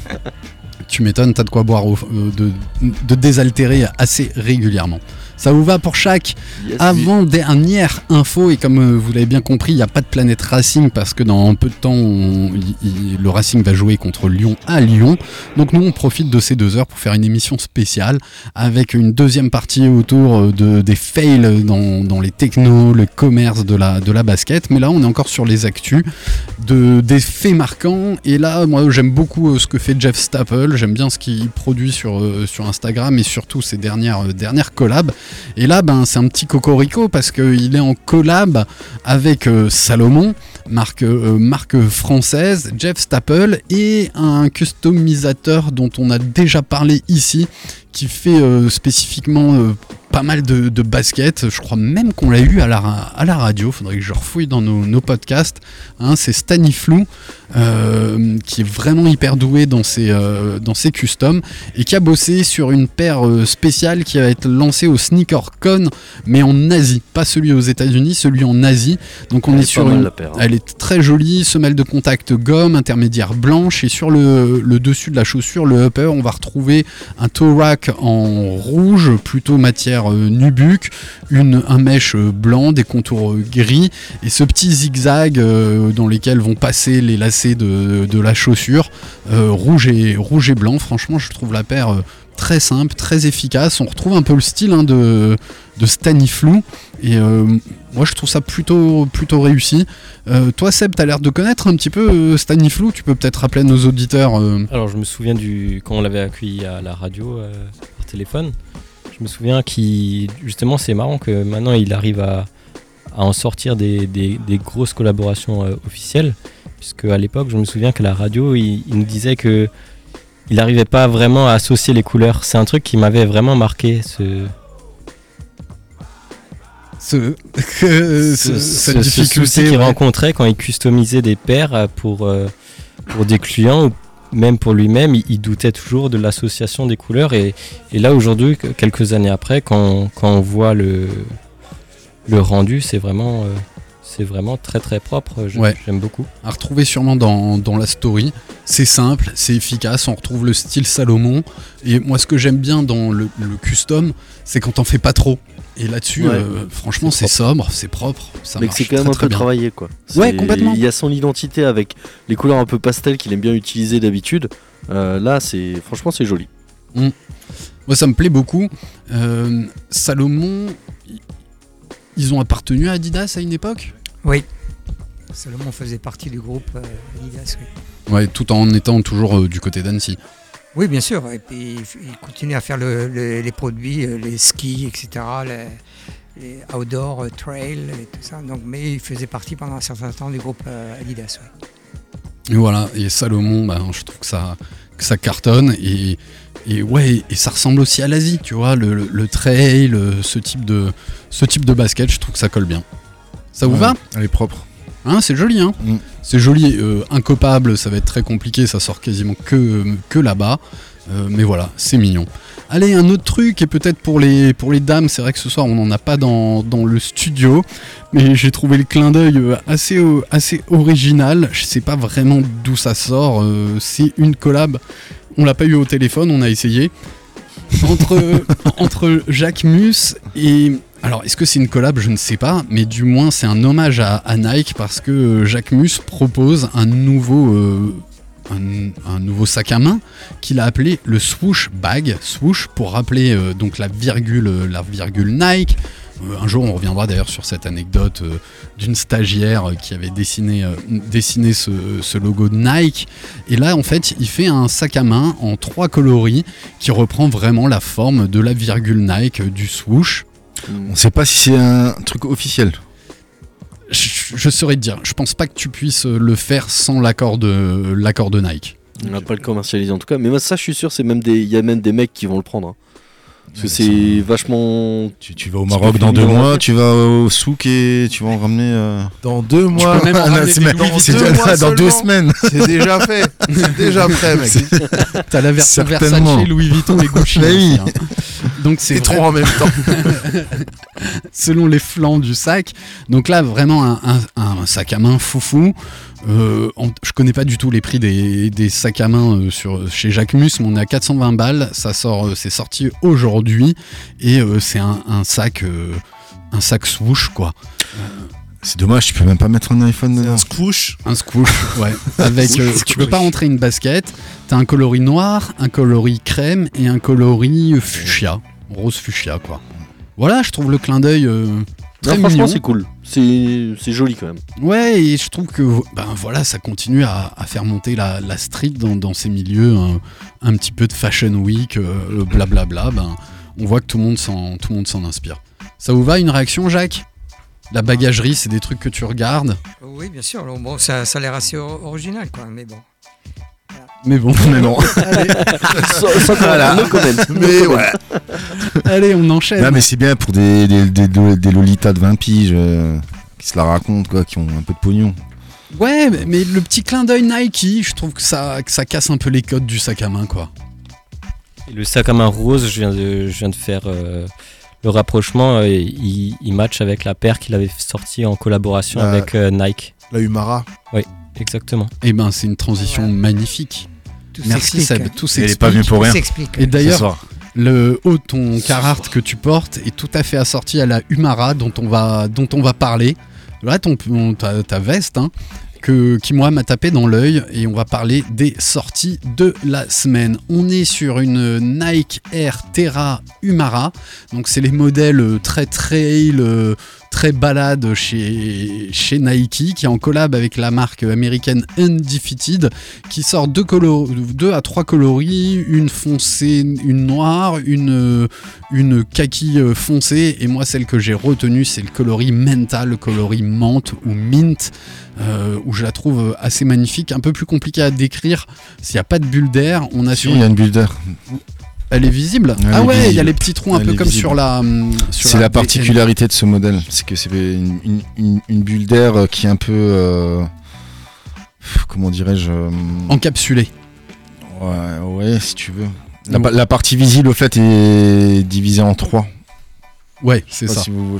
Tu m'étonnes, t'as de quoi boire euh, de, de désaltérer assez régulièrement. Ça vous va pour chaque Yes. Avant dernière info, et comme euh, vous l'avez bien compris, il n'y a pas de planète Racing parce que dans peu de temps, on- il- il- le Racing va jouer contre Lyon à Lyon. Donc nous, on profite de ces deux heures pour faire une émission spéciale avec une deuxième partie autour euh, de, des fails dans, dans les technos, le commerce de la, de la basket. Mais là, on est encore sur les actus, de, des faits marquants. Et là, moi, j'aime beaucoup euh, ce que fait Jeff Staple. J'aime bien ce qu'il produit sur, sur Instagram et surtout ses dernières, dernières collabs. Et là, ben, c'est un petit cocorico parce qu'il est en collab avec euh, Salomon, marque, euh, marque française, Jeff Staple et un customisateur dont on a déjà parlé ici, qui fait euh, spécifiquement euh, pas mal de, de baskets. Je crois même qu'on l'a eu à la, à la radio. Faudrait que je refouille dans nos, nos podcasts. Hein, c'est Staniflou, euh, qui est vraiment hyper doué dans ses, dans ses customs et qui a bossé sur une paire spéciale qui va être lancée au SneakerCon, mais en Asie, pas celui aux États-Unis, celui en Asie. Donc on Elle est est sur mal, une, la paire, hein. Très jolie, semelle de contact gomme, intermédiaire blanche, et sur le, dessus de la chaussure, le upper, on va retrouver un toe rack en rouge, plutôt matière euh, nubuck, une, un mèche euh, blanc, des contours euh, gris, et ce petit zigzag euh, dans lesquels vont passer les lacets de, de la chaussure, rouge, et, rouge et blanc. Franchement, je trouve la paire très simple, très efficace. On retrouve un peu le style hein, de, de Staniflou. Et moi, je trouve ça plutôt, plutôt réussi. Euh, toi, Seb, t'as l'air de connaître un petit peu euh, Staniflou. Tu peux peut-être rappeler nos auditeurs. euh, Alors je me souviens du quand on l'avait accueilli à la radio par téléphone. Je me souviens qu'il justement c'est marrant que maintenant il arrive à, à en sortir des, des- grosses collaborations officielles. Puisque à l'époque je me souviens qu'à la radio il, il nous disait que il n'arrivait pas vraiment à associer les couleurs. C'est un truc qui m'avait vraiment marqué. Ce, ce, ce- ce- cette difficulté. qu'il ouais. rencontrait quand il customisait des paires euh, pour, euh, pour des clients ou même pour lui-même, il, il doutait toujours de l'association des couleurs. Et, et là, aujourd'hui, que- quelques années après, quand, quand on voit le, le rendu, c'est vraiment, euh, c'est vraiment très très propre. Ouais. J'aime beaucoup. à retrouver sûrement dans, dans la story. C'est simple, c'est efficace, on retrouve le style Salomon. Et moi, ce que j'aime bien dans le, le custom, c'est quand on fait pas trop. Et là-dessus, Ouais. euh, franchement, c'est sobre, c'est propre, ça Mais c'est quand même très, un très peu bien. travaillé quoi. Ouais, complètement. Il y a son identité avec les couleurs un peu pastel qu'il aime bien utiliser d'habitude. Euh, là, c'est franchement c'est joli. Moi, ça me plaît beaucoup. Euh, Salomon, ils ont appartenu à Adidas à une époque? Oui. Salomon faisait partie du groupe euh, Adidas. oui. Ouais, tout en étant toujours euh, du côté d'Annecy. Oui, bien sûr. Et puis il f- il continue à faire le- le- les produits, euh, les skis, etc., les, les outdoor euh, trail et tout ça. Donc, mais il faisait partie pendant un certain temps du groupe euh, Adidas. ouais. Et voilà, et Salomon, bah, je trouve que ça, que ça cartonne. Et, et ouais, et ça ressemble aussi à l'Asie, tu vois, le, le- le trail, le- ce type, de, ce type de basket, je trouve que ça colle bien. Ça vous Ouais, va? Elle est propre. Hein, C'est joli, hein Mm. C'est joli, euh, incopable, ça va être très compliqué, ça sort quasiment que, que là-bas. Euh, mais voilà, c'est mignon. Allez, un autre truc, et peut-être pour les, pour les dames, c'est vrai que ce soir on n'en a pas dans, dans le studio, mais j'ai trouvé le clin d'œil euh, assez, assez original. Je sais pas vraiment d'où ça sort. euh, c'est une collab. On l'a pas eu au téléphone, on a essayé. Entre, entre Jacques Mus et. Alors, est-ce que c'est une collab? Je ne sais pas, mais du moins c'est un hommage à, Nike parce que euh, Jacques Mus propose un nouveau, euh, un, nouveau sac à main qu'il a appelé le swoosh bag, swoosh pour rappeler euh, donc la virgule, la virgule Nike. Un jour, on reviendra d'ailleurs sur cette anecdote d'une stagiaire qui avait dessiné, ce, logo de Nike. Et là, en fait, il fait un sac à main en trois coloris qui reprend vraiment la forme de la virgule Nike du swoosh. On sait pas si c'est un truc officiel. Je, je saurais te dire, je pense pas que tu puisses euh, le faire sans l'accord de, l'accord de Nike. On n'a pas le commercialisé en tout cas. Mais moi, ça, je suis sûr, c'est même des, il y a même des mecs qui vont le prendre. hein. Parce que c'est vachement. Tu, tu vas au Maroc dans deux mois, tu vas au souk et tu vas en ramener. euh, Dans deux mois, peux même en ramener des Deux mois dans deux semaines. C'est déjà fait. C'est déjà prêt, mec. T'as la version. Versace, Louis Vuitton et Gucci. Mais aussi, oui. hein. Donc c'est trop en même temps. selon les flancs du sac. Donc là, vraiment un, un- un sac à main foufou. Euh, on- je connais pas du tout les prix des, des sacs à main euh, sur, chez mais on est à 420 balles. Ça sort, euh, c'est sorti aujourd'hui et euh, c'est un, un sac, un sac swoosh quoi. C'est dommage, tu peux même pas mettre un iPhone dedans. Un squoosh. Un squoosh, ouais. Avec, euh, tu peux pas rentrer une basket. T'as un coloris noir, un coloris crème et un coloris euh, fuchsia, rose fuchsia quoi. Voilà, je trouve le clin d'œil euh, très Non, franchement, mignon. c'est cool. C'est c'est joli quand même. Ouais, et je trouve que ben voilà, ça continue à, à faire monter la, la street dans, dans ces milieux, un, un petit peu de fashion week, euh, blablabla. ben, on voit que tout le monde s'en tout le monde s'en inspire. Ça vous va une réaction, Jacques? La bagagerie, c'est des trucs que tu regardes, Oui, bien sûr. Alors, Bon, ça, ça a l'air assez or- original, quoi. Mais bon. mais bon, mais bon. allez, Sans- sans Voilà. no comment. No Mais comment. ouais. allez, on enchaîne. Non, mais c'est bien pour des, des, des, des Lolitas de 20 piges euh, qui se la racontent, quoi, qui ont un peu de pognon. Ouais, mais, mais le petit clin d'œil Nike, je trouve que ça, que ça casse un peu les codes du sac à main, quoi. Et le sac à main rose, je viens de, je viens de faire euh, le rapprochement. euh, il, il match avec la paire qu'il avait sorti en collaboration avec euh, Nike. La Humara. Exactement. Et ben, c'est une transition magnifique. Tout Merci s'explique. Seb, tout Elle est pas s'explique. venue pour rien. s'explique. Et d'ailleurs. Le haut ton Carhartt que tu portes est tout à fait assorti à la Humara dont on va, dont on va parler. Là, ton, ton- ta, ta veste, hein, que, qui m'a tapé dans l'œil et on va parler des sorties de la semaine. On est sur une Nike Air Terra Humara, donc c'est les modèles euh, très trail, euh, très balade chez, chez Nike, qui est en collab avec la marque américaine Undefeated, qui sort deux, à trois coloris, une foncée, une noire, une, une kaki euh, foncée, et moi celle que j'ai retenue c'est le coloris mental, le coloris menthe ou mint, euh, où je la trouve assez magnifique, un peu plus compliqué à décrire, s'il n'y a pas de bulle d'air, on a Si, sur il y a une bulle d'air. Elle est visible Elle Ah est ouais, il y a les petits trous un Elle peu comme visible. sur la. sur C'est la particularité de ce modèle, c'est que c'est une, une, une- une bulle d'air euh, qui est un peu. euh, comment dirais-je euh, Encapsulé. ouais, ouais, si tu veux. La partie visible, au fait, est divisée en trois. Ouais, c'est ça. si vous-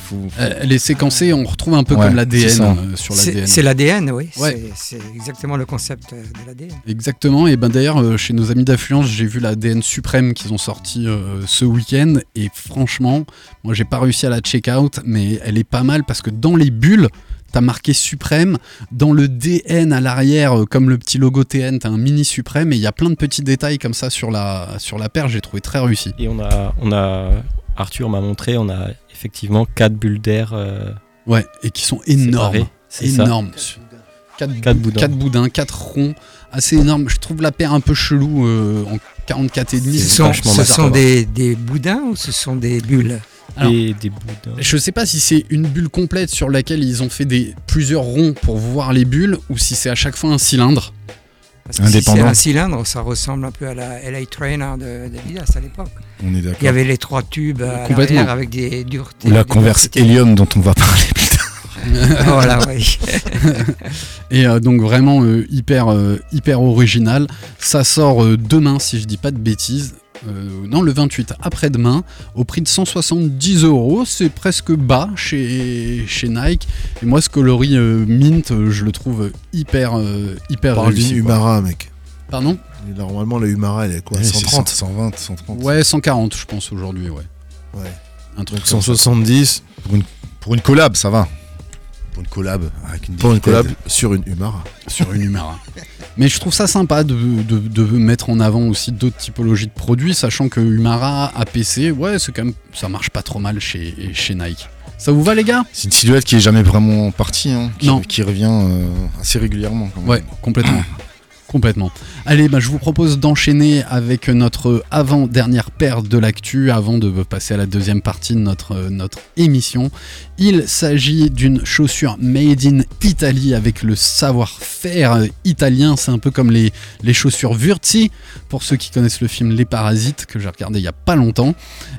Elle est séquencée, on retrouve un peu Ouais, comme l'ADN euh, sur l'ADN. c'est l'ADN, oui. Ouais. C'est- exactement le concept euh, de l'ADN. Exactement, et ben d'ailleurs euh, chez nos amis d'affluence j'ai vu l'ADN suprême qu'ils ont sorti euh, ce week-end et franchement moi j'ai pas réussi à la check out mais elle est pas mal parce que dans les bulles t'as marqué suprême, dans le DN à l'arrière euh, comme le petit logo TN t'as un mini suprême et il y a plein de petits détails comme ça sur la, sur la paire j'ai trouvé très réussi. Et on a, on a Arthur m'a montré, on a effectivement quatre bulles d'air euh, Ouais, et qui sont énormes. ça. Énormes. 4, Quatre boudins. quatre boudins, 4 ronds, assez énormes. Je trouve la paire un peu chelou euh, en 44 et demi. Ce c'est sont, ce sont des, des boudins ou ce sont des bulles? Alors, Et des boudins. Je sais pas si c'est une bulle complète sur laquelle ils ont fait des plusieurs ronds pour voir les bulles ou si c'est à chaque fois un cylindre. Parce que si c'est Indépendant. un cylindre, ça ressemble un peu à la LA Trainer de d'Adidas à l'époque. On est Il y d'accord. avait les trois tubes à Complètement. avec des duretés. Ou la Converse. Helium dont on va parler plus tard. voilà, oui. Et euh, donc vraiment euh, hyper, euh, hyper original. Ça sort euh, demain si je dis pas de bêtises. Euh, non, le 28 après-demain, au prix de 170 euros. C'est presque bas chez, chez Nike. Et moi, ce coloris euh, mint, je le trouve hyper, euh, hyper Parle réussi. Humara, mec. Pardon? Et Normalement, la Humara, elle est quoi Ouais, c'est 130 120, 130. Ouais, 140, je pense aujourd'hui, ouais. Ouais. Un truc Donc comme ça. 170 Pour une, pour une collab, ça va. Pour une collab avec une pour une collab sur une Humara. sur une Humara. Mais je trouve ça sympa de, de- de mettre en avant aussi d'autres typologies de produits, sachant que Humara, APC, ouais, c'est quand même, ça marche pas trop mal chez, chez Nike. Ça vous va les gars? C'est une silhouette qui est jamais vraiment partie, hein, qui, Non. qui revient euh, assez régulièrement. Quand même. Ouais, complètement. complètement. Allez, bah, je vous propose d'enchaîner avec notre avant-dernière paire de l'actu avant de passer à la deuxième partie de notre, euh, notre émission. Il s'agit d'une chaussure made in Italy avec le savoir-faire italien. C'est un peu comme les, chaussures Vurti, pour ceux qui connaissent le film Les Parasites, que j'ai regardé il y a pas longtemps.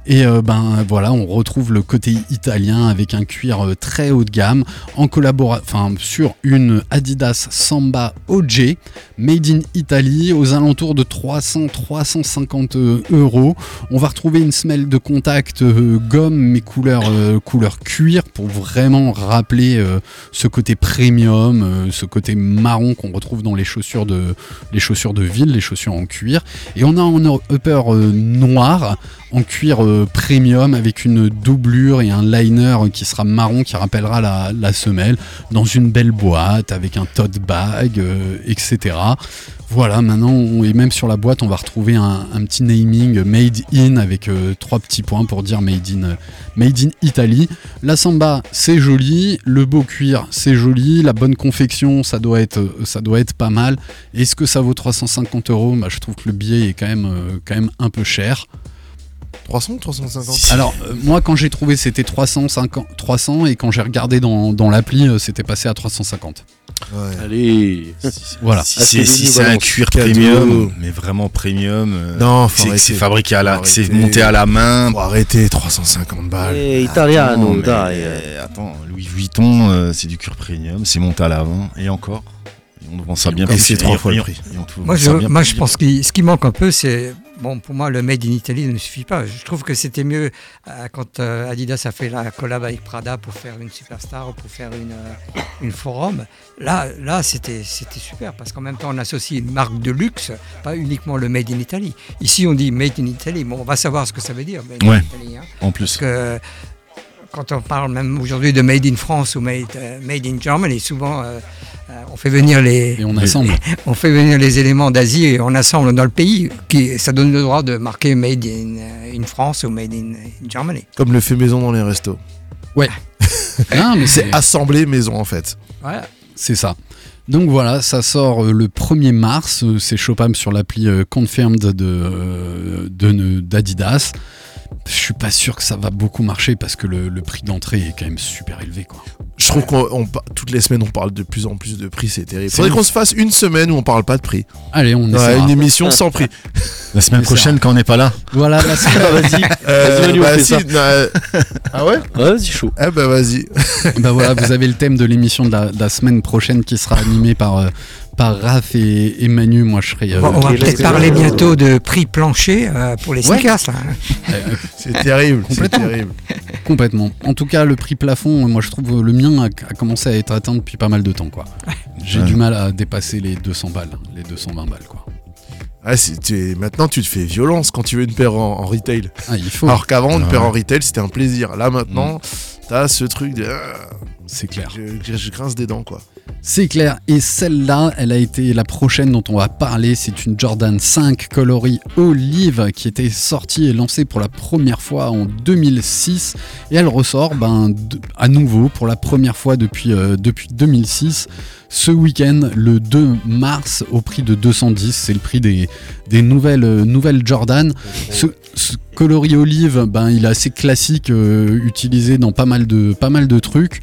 Et euh, ben voilà, on retrouve le côté italien avec un cuir euh, très haut de gamme, en collabora enfin sur une Adidas Samba OG, made in Italy, aux alentours de 300-350 euros. On va retrouver une semelle de contact euh, gomme, mais couleur, euh, couleur cuir, pour vraiment rappeler euh, ce côté premium, euh, ce côté marron qu'on retrouve dans les chaussures de, les chaussures de ville, les chaussures en cuir. Et on a un upper euh, noir en cuir euh, premium avec une doublure et un liner qui sera marron qui rappellera la, semelle dans une belle boîte avec un tote bag, euh, etc. Voilà, maintenant, on- et même sur la boîte, on va retrouver un, petit naming Made in avec euh, trois petits points pour dire Made in, made in Italy. La samba, c'est joli. Le beau cuir, c'est joli. La bonne confection, ça doit être, ça doit être pas mal. Est-ce que ça vaut 350 euros? Bah, Je trouve que le billet est quand même, quand même un peu cher. 300 350 Alors, euh, moi, quand j'ai trouvé, c'était 350 300 et quand j'ai regardé dans, dans l'appli, euh, c'était passé à 350. Ouais. Allez. Voilà. Si Ah, c'est c'est si c'est un balance. cuir Cadeau. premium, mais vraiment premium, euh, Non, faut c'est arrêter. c'est fabriqué à la, Faut c'est arrêter. monté à la main. Faut arrêter 350 balles. Eh, Attends, Italiano, mais- dai. eh. attends, Louis Vuitton, euh, c'est du cuir premium, c'est monté à la main, et encore. Et on vend ça bien Et plus c'est cher. trois fois le on- prix. et on te vend Moi, je, ça bien moi, plus je pense que ce qui manque un peu, c'est. Bon, pour moi, le Made in Italy ne suffit pas. Je trouve que c'était mieux euh, quand euh, Adidas a fait la collab avec Prada pour faire une superstar ou pour faire une, euh, une forum. Là, là c'était c'était super parce qu'en même temps, on associe une marque de luxe, pas uniquement le Made in Italy. Ici, on dit Made in Italy. Bon, on va savoir ce que ça veut dire, Made Ouais. in Italy. hein. En Parce plus. que quand on parle même aujourd'hui de Made in France ou Made, euh, made in Germany, souvent euh, euh, on fait venir les, Et on assemble. on fait venir les éléments d'Asie et on assemble dans le pays. Qui, ça donne le droit de marquer Made in, in France ou Made in, in Germany. Comme le fait maison dans les restos. Ouais. Non, mais c'est assemblé maison en fait. Voilà. C'est ça. Donc voilà, ça sort le 1er mars. C'est chopable sur l'appli Confirmed de, euh, de- d'Adidas. Je suis pas sûr que ça va beaucoup marcher parce que le, le prix d'entrée est quand même super élevé. Quoi. Je trouve qu'on toutes les semaines on parle de plus en plus de prix, c'est terrible. C'est Faudrait qu'on se fasse une semaine où on parle pas de prix. Allez, on Ouais, une émission sans prix. La semaine prochaine, quand on n'est pas là, Voilà, la semaine- Ah, vas-y. Euh, on bah, si, euh, ah ouais Ouais, vas-y, chaud. Eh bah vas-y. bah voilà, vous avez le thème de l'émission de la, de la semaine prochaine qui sera animé par, euh, par Raph et, et Manu. Moi, je serai. euh, Bon, on va peut-être parler bientôt de prix plancher euh, pour les sneakers. là. euh, C'est terrible. C'est Complètement. terrible. complètement. En tout cas, le prix plafond, moi, je trouve le mien a, a commencé à être atteint depuis pas mal de temps. quoi. J'ai Ouais. du mal à dépasser les 200 balles, les 220 balles. quoi. Ah, c'est- tu es- maintenant tu te fais violence quand tu veux une paire en, en retail. Ah, il faut. Alors qu'avant une Ah paire ouais. en retail c'était un plaisir. Là maintenant t'as ce truc de. ah, C'est clair. Je, je- je grince des dents, quoi. C'est clair. Et celle-là, elle a été la prochaine dont on va parler. C'est une Jordan 5 coloris olive qui était sortie et lancée pour la première fois en 2006. Et elle ressort ben, à nouveau pour la première fois depuis, euh, depuis 2006. Ce week-end, le 2 mars, au prix de 210. C'est le prix des, euh, nouvelles Jordan. Ce, ce coloris olive, ben, il est assez classique, euh, utilisé dans pas mal de, pas mal de trucs.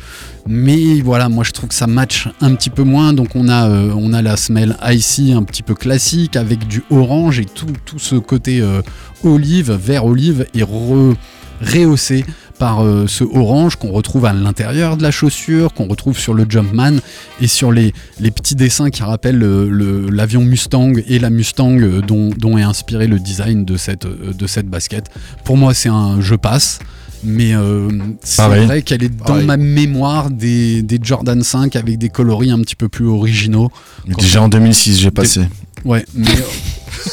Mais voilà, moi je trouve que ça match un petit peu moins. Donc on a, euh, on a la semelle icy un petit peu classique avec du orange et tout, ce côté euh, olive, vert olive est re- rehaussé par euh, ce orange qu'on retrouve à l'intérieur de la chaussure, qu'on retrouve sur le Jumpman et sur les, les petits dessins qui rappellent le- le- l'avion Mustang et la Mustang dont, dont est inspiré le design de cette, de cette basket. Pour moi, c'est un je passe. Mais euh, c'est Pareil. vrai qu'elle est dans Pareil. ma mémoire des, des Jordan 5 avec des coloris un petit peu plus originaux. Mais déjà en 2006, j'ai passé. Ouais, mais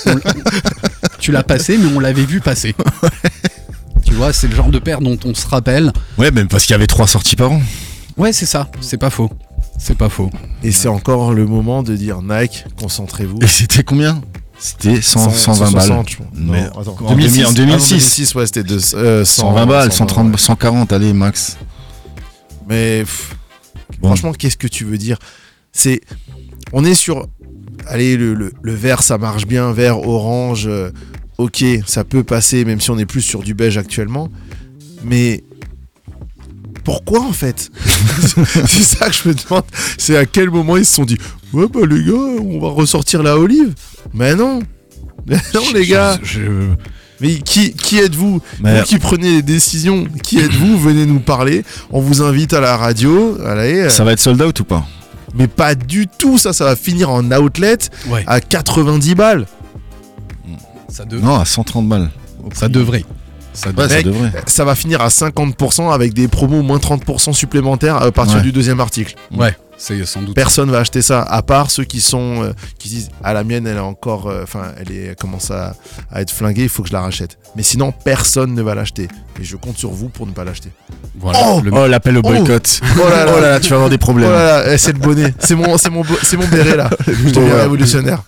euh, tu l'as passé, mais on l'avait vu passer. tu vois, c'est le genre de paire dont on se rappelle. Ouais, même parce qu'il y avait trois sorties par an. Ouais, c'est ça, c'est pas faux. C'est pas faux. Et c'est encore le moment de dire Nike, concentrez-vous. Et c'était combien? C'était 100, 120 balles. 160, je pense. Mais Non, attends. en 2006, en Ah non, 2006. 2006, ouais, c'était de, euh, 100, 120 balles, 120, 130, ouais. 140, allez, max. Mais pff, Bon. franchement, qu'est-ce que tu veux dire? C'est, on est sur, allez, le, le, le vert, ça marche bien, vert, orange, euh, ok, ça peut passer, même si on est plus sur du beige actuellement. Mais pourquoi en fait? C'est ça que je me demande. C'est à quel moment ils se sont dit, ouais bah les gars, on va ressortir la olive. Mais non, Mais non les gars. Je- Mais qui, qui êtes-vous Vous qui prenez les décisions, qui êtes-vous Venez nous parler. On vous invite à la radio. Allez. Ça va être sold out ou pas Mais pas du tout, ça, ça va finir en outlet Ouais, à 90 balles. ça, Non, à 130 balles. ça devrait. Ça Ouais, devrait. ça Mec, devrait. Ça va finir à 50% avec des promos moins 30% supplémentaires à partir Ouais. du deuxième article. Ouais, c'est sans doute. Personne va acheter ça, à part ceux qui sont euh, qui disent ah la mienne elle est encore, euh, enfin elle est elle commence à, à être flinguée, il faut que je la rachète. Mais sinon personne ne va l'acheter. Et je compte sur vous pour ne pas l'acheter. Voilà, Oh le- Oh, l'appel au boycott. Oh là là. Oh là là, tu vas avoir des Oh problèmes. là là, eh, c'est le bonnet, c'est mon, c'est mon, c'est mon béret là. Je deviens Ouais. révolutionnaire.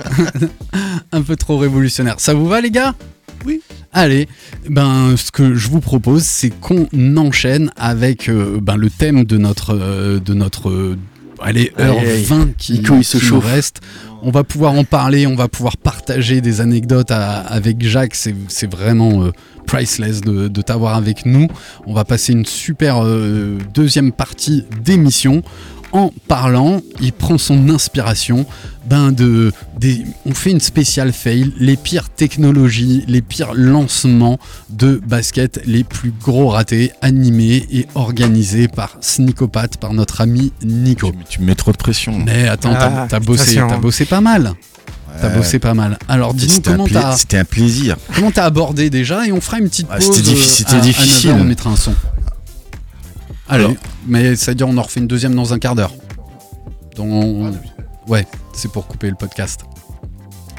un peu trop révolutionnaire. Ça vous va les gars? Oui. Allez, ben ce que je vous propose, c'est qu'on enchaîne avec euh, ben, le thème de notre euh, de notre allez heure aïe. 20 qui, Nico, il se qui nous chauffe. reste. On va pouvoir en parler, on va pouvoir partager des anecdotes à- avec Jacques. C'est c'est vraiment euh, priceless de, de t'avoir avec nous. On va passer une super euh, deuxième partie d'émission en parlant. Il prend son inspiration ben de des, on fait une spéciale fail, les pires technologies, les pires lancements de basket, les plus gros ratés, animés et organisés par Sneakopat, par notre ami Nico. Tu, tu me mets trop de pression. Mais attends, t'as Ah, t'as bossé, bossé pas mal. T'as bossé pas mal. Alors dis-nous C'était un, comment pla- t'as c'était un plaisir. comment t'as abordé déjà et on fera une petite Ah, pause. c'était à- à difficile. 9h, on mettra un son. Alors. mais ça veut dire on en refait une deuxième dans un quart d'heure. Donc on- ouais, c'est pour couper le podcast.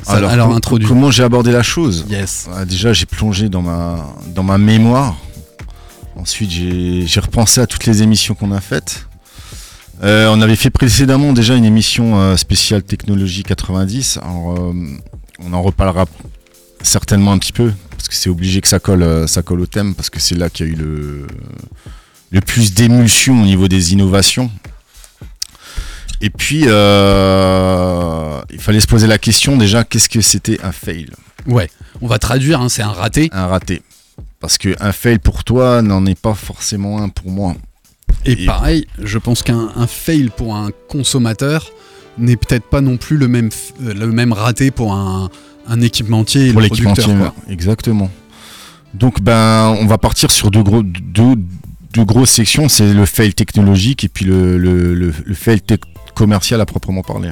Ça- alors, co- introduit. Comment j'ai abordé la chose Yes. Ah, Déjà, j'ai plongé dans ma, dans ma mémoire. Ensuite, j'ai j'ai repensé à toutes les émissions qu'on a faites. Euh, on avait fait précédemment déjà une émission euh, spéciale technologie 90. Alors, euh, on en reparlera certainement un petit peu parce que c'est obligé que ça colle, euh, ça colle au thème parce que c'est là qu'il y a eu le, le plus d'émulsion au niveau des innovations. Et puis, euh, il fallait se poser la question déjà, qu'est-ce que c'était un fail? Ouais, on va traduire, hein, c'est un raté. Un raté. Parce que un fail pour toi n'en est pas forcément un pour moi. Et, Et- pareil, je pense qu'un un fail pour un consommateur n'est peut-être pas non plus le même, euh, le même raté pour un, un équipementier et pour le l'équipementier, producteur. quoi. exactement. Donc ben, on va partir sur deux gros, deux, deux grosses sections, c'est le fail technologique et puis le, le, le- le fail commercial à proprement parler.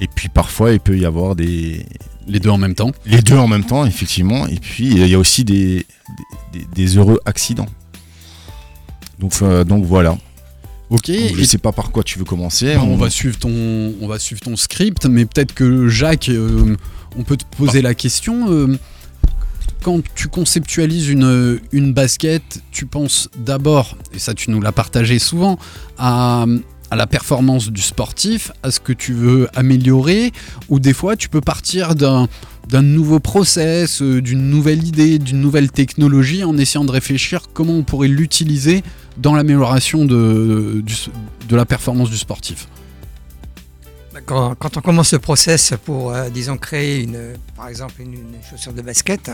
Et puis parfois il peut y avoir des Les deux en même temps. les deux en même temps effectivement. Et puis il y a aussi des, des, des heureux accidents. Donc euh, donc voilà. Ok. Donc, je et- sais pas par quoi tu veux commencer. bah, on va suivre ton, on va suivre ton script, mais peut-être que Jacques, euh, on peut te poser la question. euh, quand tu conceptualises une, une basket, tu penses d'abord, et ça tu nous l'as partagé souvent, à, à la performance du sportif, à ce que tu veux améliorer, ou des fois tu peux partir d'un d'un nouveau process, euh, d'une nouvelle idée, d'une nouvelle technologie, en essayant de réfléchir comment on pourrait l'utiliser dans l'amélioration de, de la performance du sportif. Quand, on commence ce process pour, euh, disons, créer une, par exemple une, chaussure de basket,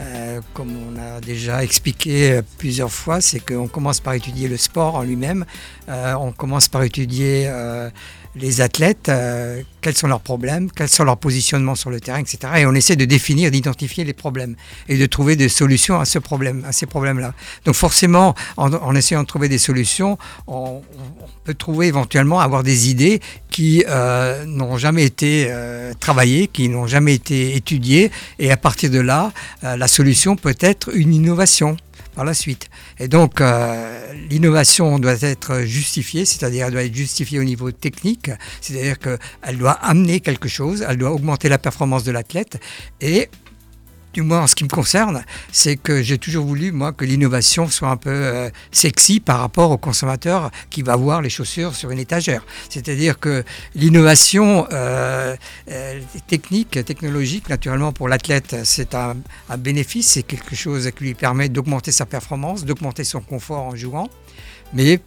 euh, comme on a déjà expliqué euh, plusieurs fois, c'est qu'on commence par étudier le sport en lui-même, on commence par étudier les athlètes, euh, quels sont leurs problèmes, quels sont leurs positionnements sur le terrain, etc. Et on essaie de définir, d'identifier les problèmes et de trouver des solutions à ce problème, à ces problèmes-là. Donc forcément, en, essayant de trouver des solutions, on, peut trouver éventuellement avoir des idées qui euh, n'ont jamais été euh, travaillées, qui n'ont jamais été étudiées, et à partir de là, la solution peut être une innovation par la suite. Et donc, euh, l'innovation doit être justifiée, c'est-à-dire elle doit être justifiée au niveau technique, c'est-à-dire qu'elle doit amener quelque chose, elle doit augmenter la performance de l'athlète, et du moins en ce qui me concerne, c'est que j'ai toujours voulu, moi, que l'innovation soit un peu euh, sexy par rapport au consommateur qui va voir les chaussures sur une étagère. C'est-à-dire que l'innovation euh, euh, technique, technologique, naturellement, pour l'athlète, c'est un, un bénéfice, c'est quelque chose qui lui permet d'augmenter sa performance, d'augmenter son confort en jouant. Mais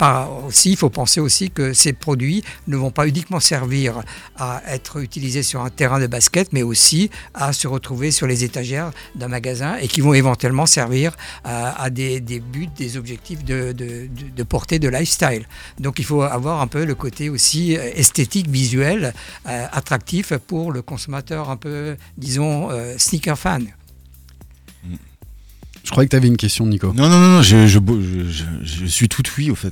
aussi, il faut penser aussi que ces produits ne vont pas uniquement servir à être utilisés sur un terrain de basket, mais aussi à se retrouver sur les étagères d'un magasin et qui vont éventuellement servir à, à des, buts, des objectifs de, de, portée de lifestyle. Donc il faut avoir un peu le côté aussi euh, esthétique, visuel, euh, attractif pour le consommateur un peu, disons, euh, sneaker fan. Je croyais que tu avais une question, Nico. Non, non, non, non, je, je, je, je- je suis tout oui au fait.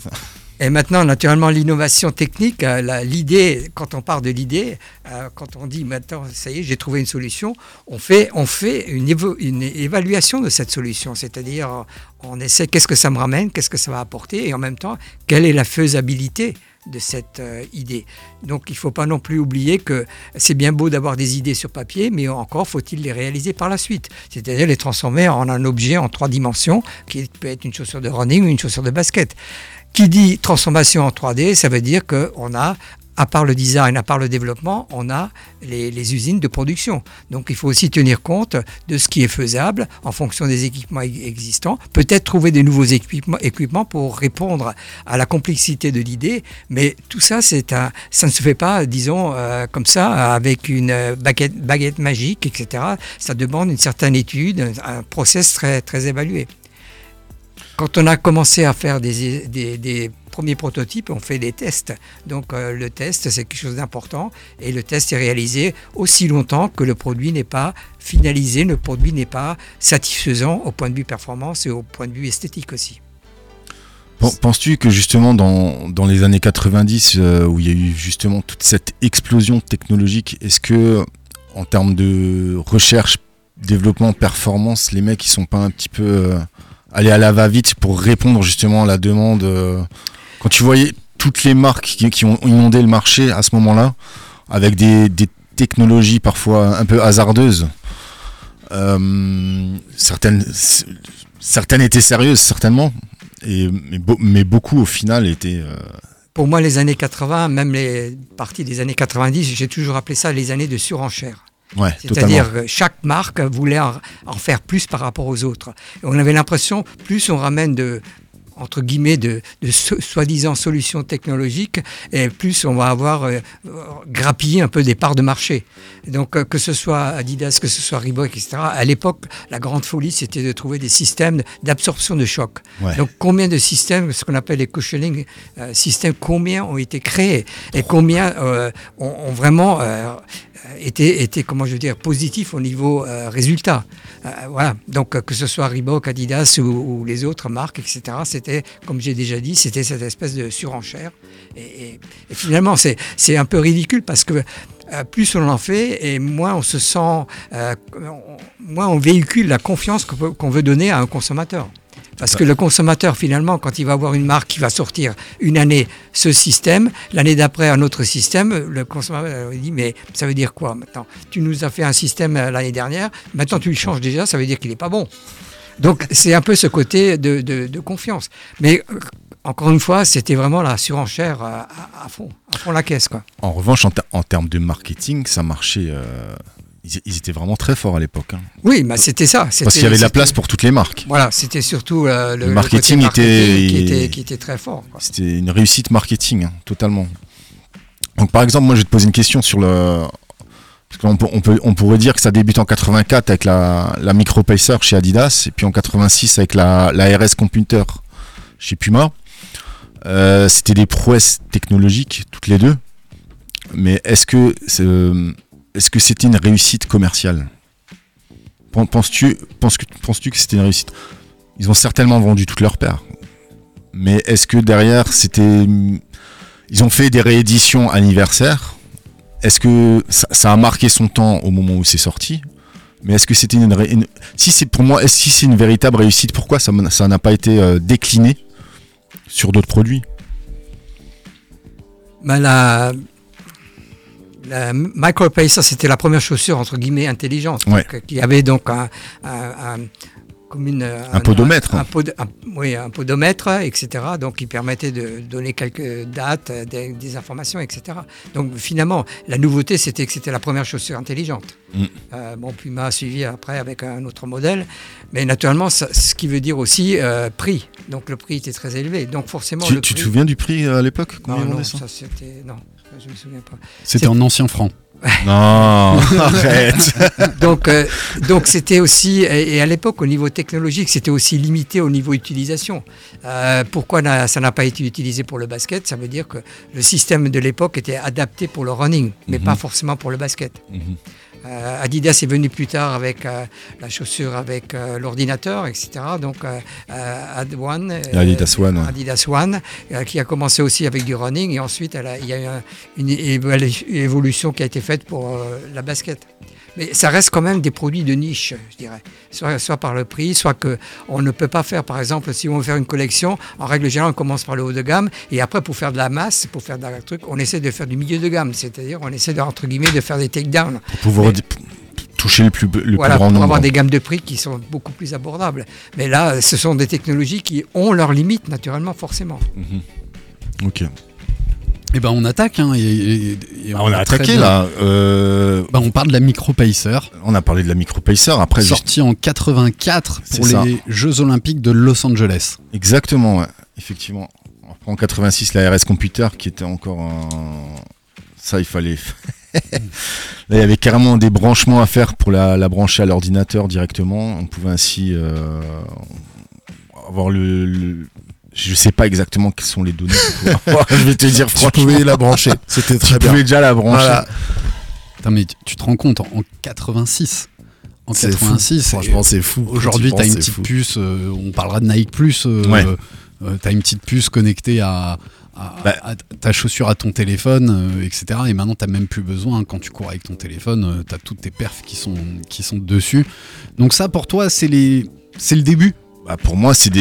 Et maintenant, naturellement, l'innovation technique, euh, l'idée, quand on part de l'idée, euh, quand on dit maintenant, ça y est, j'ai trouvé une solution, on fait, on fait une, évo- une évaluation de cette solution. C'est-à-dire, on essaie qu'est-ce que ça me ramène, qu'est-ce que ça va apporter, et en même temps, quelle est la faisabilité de cette euh, idée. Donc il ne faut pas non plus oublier que c'est bien beau d'avoir des idées sur papier, mais encore faut-il les réaliser par la suite. C'est-à-dire les transformer en un objet en trois dimensions, qui peut être une chaussure de running ou une chaussure de basket. Qui dit transformation en 3D, ça veut dire qu'on a, à part le design, à part le développement, on a les, usines de production. Donc il faut aussi tenir compte de ce qui est faisable en fonction des équipements existants. Peut-être trouver des nouveaux équipements, pour répondre à la complexité de l'idée, mais tout ça, c'est un, ça ne se fait pas, disons, euh, comme ça, avec une euh, baguette, magique, etc. Ça demande une certaine étude, un, process très évalué. Quand on a commencé à faire des, des- premiers prototypes, on fait des tests. Donc euh, le test, c'est quelque chose d'important. Et le test est réalisé aussi longtemps que le produit n'est pas finalisé, le produit n'est pas satisfaisant au point de vue performance et au point de vue esthétique aussi. Pen- Penses-tu que justement dans, dans les années 90, euh, où il y a eu justement toute cette explosion technologique, est-ce que en termes de recherche, développement, performance, les mecs ils sont pas un petit peu euh, allés à la va-vite pour répondre justement à la demande euh, Quand tu voyais toutes les marques qui, ont inondé le marché à ce moment-là, avec des, technologies parfois un peu hasardeuses, euh, certaines, certaines étaient sérieuses certainement, mais beaucoup au final étaient... euh, Pour moi, les années 80, même les parties des années 90, j'ai toujours appelé ça les années de surenchère. Ouais, C'est-à-dire que chaque marque voulait en, en faire plus par rapport aux autres. Et on avait l'impression, plus on ramène de entre guillemets de, de so- soi-disant solutions technologiques et plus on va avoir euh, euh, grappillé un peu des parts de marché. Et donc euh, que ce soit Adidas, que ce soit Reebok, etc. À l'époque, la grande folie, c'était de trouver des systèmes d'absorption de choc. Ouais. Donc combien de systèmes, ce qu'on appelle les cushioning euh, systèmes, combien ont été créés et combien euh, ont, ont vraiment euh, été, été, comment je veux dire, positifs au niveau euh, résultat. Euh, voilà. Donc euh, que ce soit Reebok, Adidas ou, ou les autres marques, etc. C'était, comme j'ai déjà dit, c'était cette espèce de surenchère. Et, et- et finalement, c'est un peu ridicule parce que euh, plus on en fait et moins on se sent, euh, moins on véhicule la confiance qu'on veut donner à un consommateur. Parce que le consommateur, finalement, quand il va avoir une marque qui va sortir une année ce système, l'année d'après un autre système, le consommateur il dit mais ça veut dire quoi maintenant? Tu nous as fait un système euh, l'année dernière, maintenant tu le changes déjà, ça veut dire qu'il n'est pas bon. Donc c'est un peu ce côté de, de- confiance. Mais euh, encore une fois, c'était vraiment la surenchère euh, à, fond, à fond la caisse quoi. En revanche, en, ter- en termes de marketing, ça marchait. euh, ils, étaient vraiment très forts à l'époque. hein. Oui, mais c'était ça. Parce qu'il y avait de la place pour toutes les marques. Voilà, c'était surtout euh, le, Le le marketing était- marketing qui, était, qui était très fort. C'était une réussite marketing, hein, totalement. Donc, par exemple, moi, je vais te poser une question sur le. Parce qu'on peut, on peut, on pourrait dire que ça débute en 84 avec la, la Micro Pacer chez Adidas, et puis en 86 avec la, la RS Computer chez Puma. Euh, C'était des prouesses technologiques, toutes les deux. Mais est-ce que est-ce que c'était une réussite commerciale? Pen- Penses-tu penses que, que c'était une réussite? Ils ont certainement vendu toutes leurs paires. Mais est-ce que derrière, c'était. Ils ont fait des rééditions anniversaires? Est-ce que ça, a marqué son temps au moment où c'est sorti? Mais est-ce que c'était une, Si c'est pour moi, est-ce- si c'est une véritable réussite, pourquoi ça n'a pas été euh, décliné sur d'autres produits? La, la MicroPacer, c'était la première chaussure entre guillemets intelligente, Ouais. donc, euh, qui avait donc un, un- un- comme une- Un podomètre. un, pod- oui, un podomètre, etc. Donc, qui permettait de donner quelques dates, euh, des, des informations, etc. Donc, finalement, la nouveauté, c'était que c'était la première chaussure intelligente. Mm. Euh, bon, Puma a suivi après avec un autre modèle, mais naturellement, ça- ce qui veut dire aussi euh, prix. Donc, le prix était très élevé. Donc, forcément, Tu, le tu te souviens du prix à l'époque Non, non, ça c'était non, je me souviens pas. C'était en ancien franc. Non, arrête. donc, euh, donc c'était aussi, et à l'époque, au niveau technologique, c'était aussi limité au niveau utilisation. Euh, pourquoi ça n'a pas été utilisé pour le basket? Ça veut dire que le système de l'époque était adapté pour le running, mais Mhm. pas forcément pour le basket. Mhm. Adidas est venu plus tard avec euh, la chaussure avec euh, l'ordinateur, etc. Donc euh, euh, Ad One, euh, Adidas One. Adidas One, euh, qui a commencé aussi avec du running et ensuite elle a- il y a eu un- une évolution qui a été faite pour euh, la basket. Mais ça reste quand même des produits de niche, je dirais. Soit, soit par le prix, soit que on ne peut pas faire, par exemple, si on veut faire une collection, en règle générale, on commence par le haut de gamme, et après, pour faire de la masse, pour faire la truc, on essaie de faire du milieu de gamme, c'est-à-dire on essaie de, entre guillemets de faire des takedowns. Pour pouvoir toucher le plus, le Voilà, plus grand pour nombre. avoir des gammes de prix qui sont beaucoup plus abordables. Mais là, ce sont des technologies qui ont leurs limites, naturellement, forcément. Mhm. Ok. Eh ben on attaque. Hein, et, et- et Ah, on a attaqué bien- là. euh, Bah, on parle de la Micro Pacer. On a parlé de la Micro Pacer. Après, sortie en 84 C'est pour ça. les Jeux Olympiques de Los Angeles. Exactement, ouais. effectivement. Après, en 86, la RS Computer qui était encore un. Ça, il fallait. Là, il y avait carrément des branchements à faire pour la, la brancher à l'ordinateur directement. On pouvait ainsi euh, avoir le, le- Je sais pas exactement quelles sont les données. avoir. Je vais te dire, Tu pouvais la brancher, c'était très tu bien. pouvais déjà la brancher. Voilà. Putain, mais tu- tu te rends compte, en, en 86. En C'est fou. 86. Franchement, c'est fou. Aujourd'hui, tu tu as une petite fou. puce, euh, on parlera de Nike Plus. euh, Ouais. euh, tu as une petite puce connectée à, à- Bah. à ta chaussure à ton téléphone, euh, etc. Et maintenant, tu même plus besoin. Quand tu cours avec ton téléphone, tu as toutes tes perfs qui sont, qui sont dessus. Donc, ça, pour toi, c'est les- c'est le début Bah, pour moi, c'est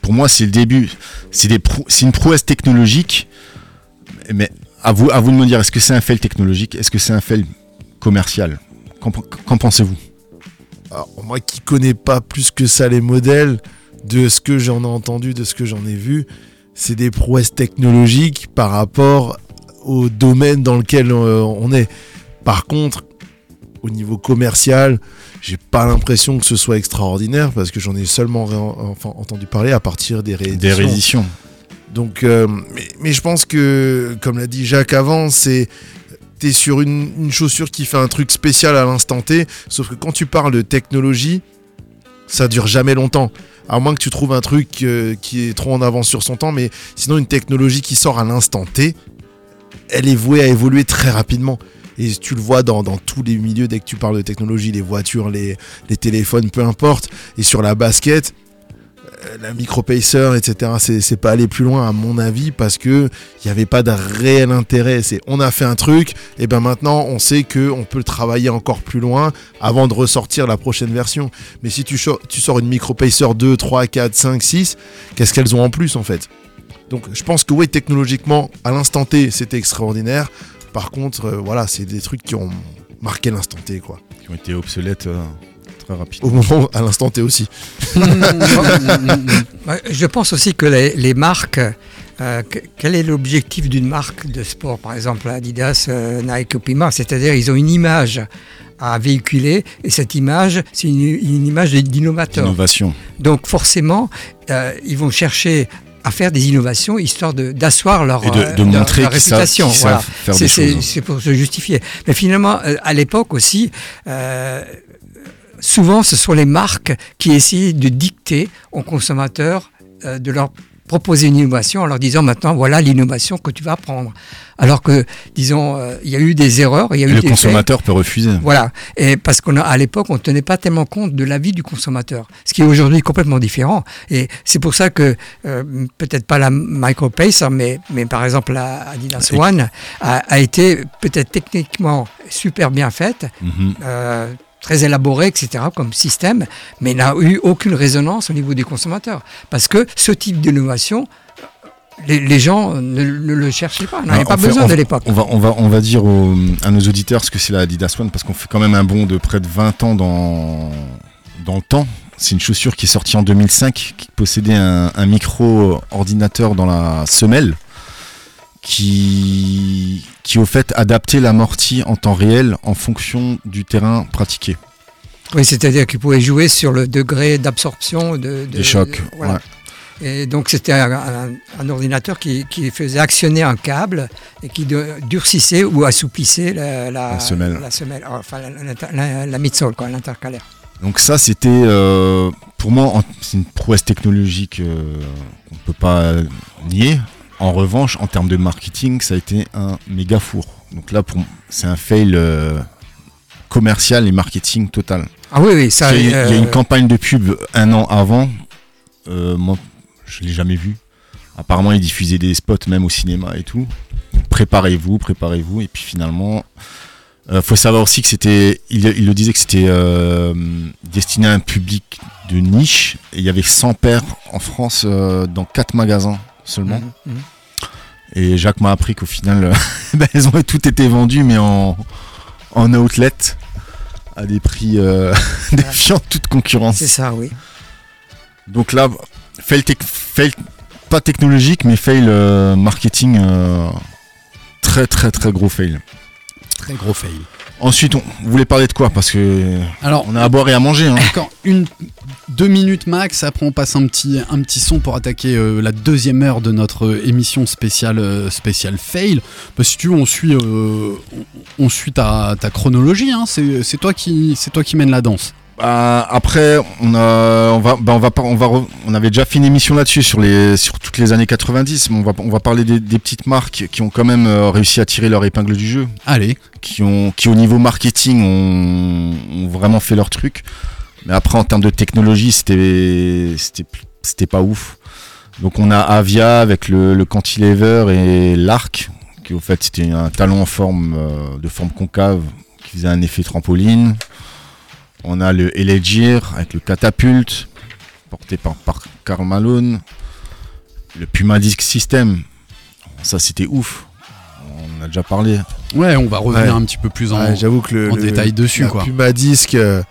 pour moi, c'est le début. C'est une prouesse technologique. Mais à vous, de me dire, est-ce que c'est un fail technologique, est-ce que c'est un fail commercial? Qu'en, pensez-vous? Moi qui connais pas plus que ça les modèles, de ce que j'en ai entendu, de ce que j'en ai vu, c'est des prouesses technologiques par rapport au domaine dans lequel euh, on est. Par contre, au niveau commercial, j'ai pas l'impression que ce soit extraordinaire parce que j'en ai seulement enfin, entendu parler à partir des rééditions. Des rééditions. Donc, euh, mais, mais je pense que, comme l'a dit Jacques avant, c'est t'es sur une, une chaussure qui fait un truc spécial à l'instant T. Sauf que quand tu parles de technologie, ça dure jamais longtemps. À moins que tu trouves un truc euh, qui est trop en avance sur son temps, mais sinon une technologie qui sort à l'instant T, elle est vouée à évoluer très rapidement. Et tu le vois dans, dans tous les milieux dès que tu parles de technologie, les voitures, les, les téléphones, peu importe. Et sur la basket, la micropacer, etc. C'est pas aller plus loin à mon avis parce que il n'y avait pas de réel intérêt. C'est on a fait un truc, et ben maintenant on sait que on peut le travailler encore plus loin avant de ressortir la prochaine version. Mais si tu, tu sors une micropacer 2, 3, 4, 5, 6, qu'est-ce qu'elles ont en plus en fait? Donc je pense que oui, technologiquement, à l'instant T, c'était extraordinaire. Par contre, euh, voilà, c'est des trucs qui ont marqué l'instant T, quoi. Qui ont été obsolètes euh, très rapidement. Au moment, à l'instant T aussi. Je pense aussi que les, les marques, euh, que- quel est l'objectif d'une marque de sport? Par exemple, Adidas, euh, Nike ou Puma, c'est-à-dire ils ont une image à véhiculer et cette image, c'est une, une image d'innovateur. Innovation. Donc forcément, euh, ils vont chercher à faire des innovations histoire de- d'asseoir leur, Et de- euh, de leur- montrer leur réputation. Voilà. C'est- pour se justifier. Mais finalement, euh, à l'époque aussi, euh, souvent ce sont les marques qui essaient de dicter aux consommateurs euh, de leur proposer une innovation en leur disant maintenant voilà l'innovation que tu vas prendre. Alors que, disons, euh, il y a eu des erreurs, il y a Et eu le des faits. consommateur peut refuser. Voilà. Et parce qu'on a, à l'époque, on ne tenait pas tellement compte de l'avis du consommateur, ce qui est aujourd'hui complètement différent. Et c'est pour ça que euh, peut-être pas la MicroPacer, mais, mais par exemple la Adidas One a, a été peut-être techniquement super bien faite. Mhm. euh, très élaborée, etc., comme système, mais n'a eu aucune résonance au niveau des consommateurs. Parce que ce type d'innovation, les, les gens ne, ne le cherchaient pas, n'avaient pas fait- besoin on- de l'époque. On va, on, va, on va dire aux- à nos auditeurs ce que c'est la Adidas One parce qu'on fait quand même un bond de près de 20 ans dans, dans le temps. C'est une chaussure qui est sortie en 2005, qui possédait un, un micro-ordinateur dans la semelle, qui, qui au fait adaptait l'amorti en temps réel en fonction du terrain pratiqué. Oui, c'est-à-dire qu'ils pouvaient jouer sur le degré d'absorption de, de- Des chocs, de- voilà. ouais. Et donc c'était un, un- un ordinateur qui, qui faisait actionner un câble et qui durcissait ou assouplissait la, la, La semelle. la semelle, enfin la, midsole, quoi, l'intercalaire. Donc ça, c'était euh, pour moi, c'est une prouesse technologique euh, qu'on ne peut pas nier. En revanche, en termes de marketing, ça a été un méga four. Donc là, pour c'est un fail euh, commercial et marketing total. Ah oui, oui, ça. Il y, a, il y a une euh, campagne de pub un an avant. euh, moi, je l'ai jamais vu. Apparemment, ils diffusaient des spots même au cinéma et tout. Donc, préparez-vous, préparez-vous. Et puis finalement, euh, faut savoir aussi que c'était, il, il le disait que c'était euh, destiné à un public de niche. Et il y avait 100 paires en France euh, dans 4 magasins seulement. mhm, mhm. Et Jacques m'a appris qu'au final, euh, ben, elles ont toutes été vendues, mais en, en outlet, à des prix euh, défiant toute concurrence. C'est ça, oui. Donc là, fail, tec- fail pas technologique, mais fail euh, marketing, euh, très très très gros fail. Très gros fail. Ensuite, on voulez parler de quoi? Parce que Alors, on a à boire et à manger. Hein. Encore une, deux minutes max, après on passe un petit, un petit son pour attaquer euh, la deuxième heure de notre euh, émission spéciale, euh, spéciale fail. Bah, si tu veux, on suit, on, on suit ta, ta chronologie, hein. c'est c'est toi, qui- c'est toi qui mène la danse. Bah, après, on a, on va, bah, on va, on va, re- on avait déjà fait une émission là-dessus sur les, sur toutes les années 90, mais on va, on va parler des, des petites marques qui ont quand même euh, réussi à tirer leur épingle du jeu, Allez, qui ont, qui au niveau marketing ont, ont vraiment fait leur truc. Mais après, en termes de technologie, c'était, c'était, c'était pas ouf. Donc on a Avia avec le, le cantilever et l'arc, qui au fait c'était un talon en forme, euh, de forme concave, qui faisait un effet trampoline. On a le Elegier avec le catapulte, porté par, par Karl Malone. Le Puma Disc System, ça c'était ouf. On en a déjà parlé. ouais, on va revenir Ouais. un petit peu plus en, Ouais, J'avoue que le, en le- détail dessus. la quoi. Puma euh,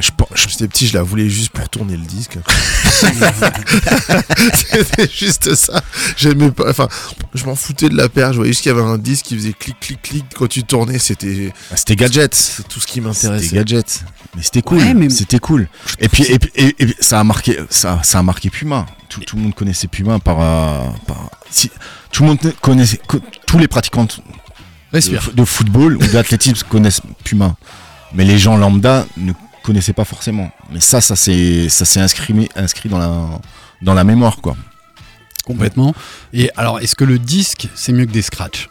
je, pen- je- j'étais petit, je la voulais juste pour tourner le disque. C'était juste ça. J'aimais pas. Enfin, je m'en foutais de la paire. Je voyais juste qu'il y avait un disque qui faisait clic, clic, clic quand tu tournais. C'était Ah, C'était gadget. c'est tout ce qui C'était m'intéressait. gadget. Mais c'était cool. Ouais, mais- C'était cool. Et puis, et, puis- et- et ça a marqué, ça, ça a marqué Puma. Tout, tout le monde connaissait Puma par, euh, par- si, tout le monde connaissait, co- tous les pratiquants de football ou d'athlétisme connaissent Puma. Mais les gens lambda ne connaissaient pas forcément. Mais ça, ça s'est, ça s'est inscrit, inscrit dans la, dans la mémoire, quoi. Complètement. Et alors, est-ce que le disque, c'est mieux que des scratchs?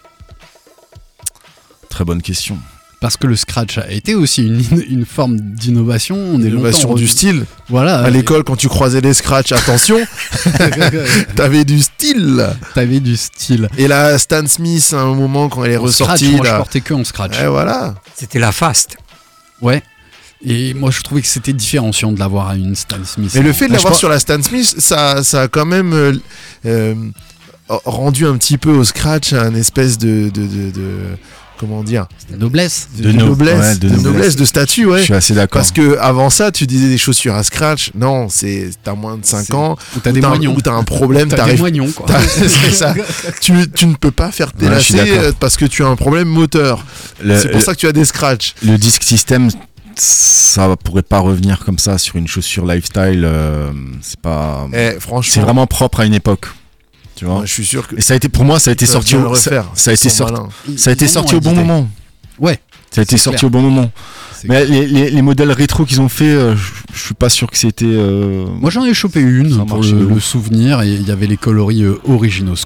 Très bonne question. parce que le scratch a été aussi une, une forme d'innovation. On est L'innovation longtemps du style. Voilà. À l'école, quand tu croisais les scratchs, attention, t'avais du style. T'avais du style. Et là, Stan Smith, à un moment, quand elle est En scratch, ressortie, moi je là, portais que en scratch. voilà. C'était la fast. Ouais. Et moi je trouvais que c'était différenciant de l'avoir à une Stan Smith. Mais le fait de l'avoir sur la Stan Smith, ça, ça a quand même euh, euh, rendu un petit peu au scratch un espèce de, de, de- de- comment dire, de noblesse, de, De de no- noblesse, ouais, de de noblesse. noblesse, de statut, ouais. Je suis assez d'accord. Parce que avant ça, tu disais des chaussures à scratch. Non, c'est t'as moins de 5 C'est- ans. Ou t'as des moignons. ou t'as un problème, T'as des moignons quoi. Ça. tu, tu ne peux pas faire tes Ouais, euh, parce que tu as un problème moteur. C'est pour le- ça que tu as des scratchs. Le disque système, ça pourrait pas revenir comme ça sur une chaussure lifestyle. euh, c'est pas. Eh, franchement, C'est vraiment propre à une époque. Tu vois. Ouais, je suis sûr que Et ça a été pour moi, ça a été sorti au, ça, a été sorti, ça a été sorti au bon moment. Ouais. Ça a été sorti clair. au bon moment. Mais les, les- les modèles rétro qu'ils ont fait, euh, je suis pas sûr que c'était. euh, Moi j'en ai chopé une pour le, le souvenir et il y avait les coloris euh, originaux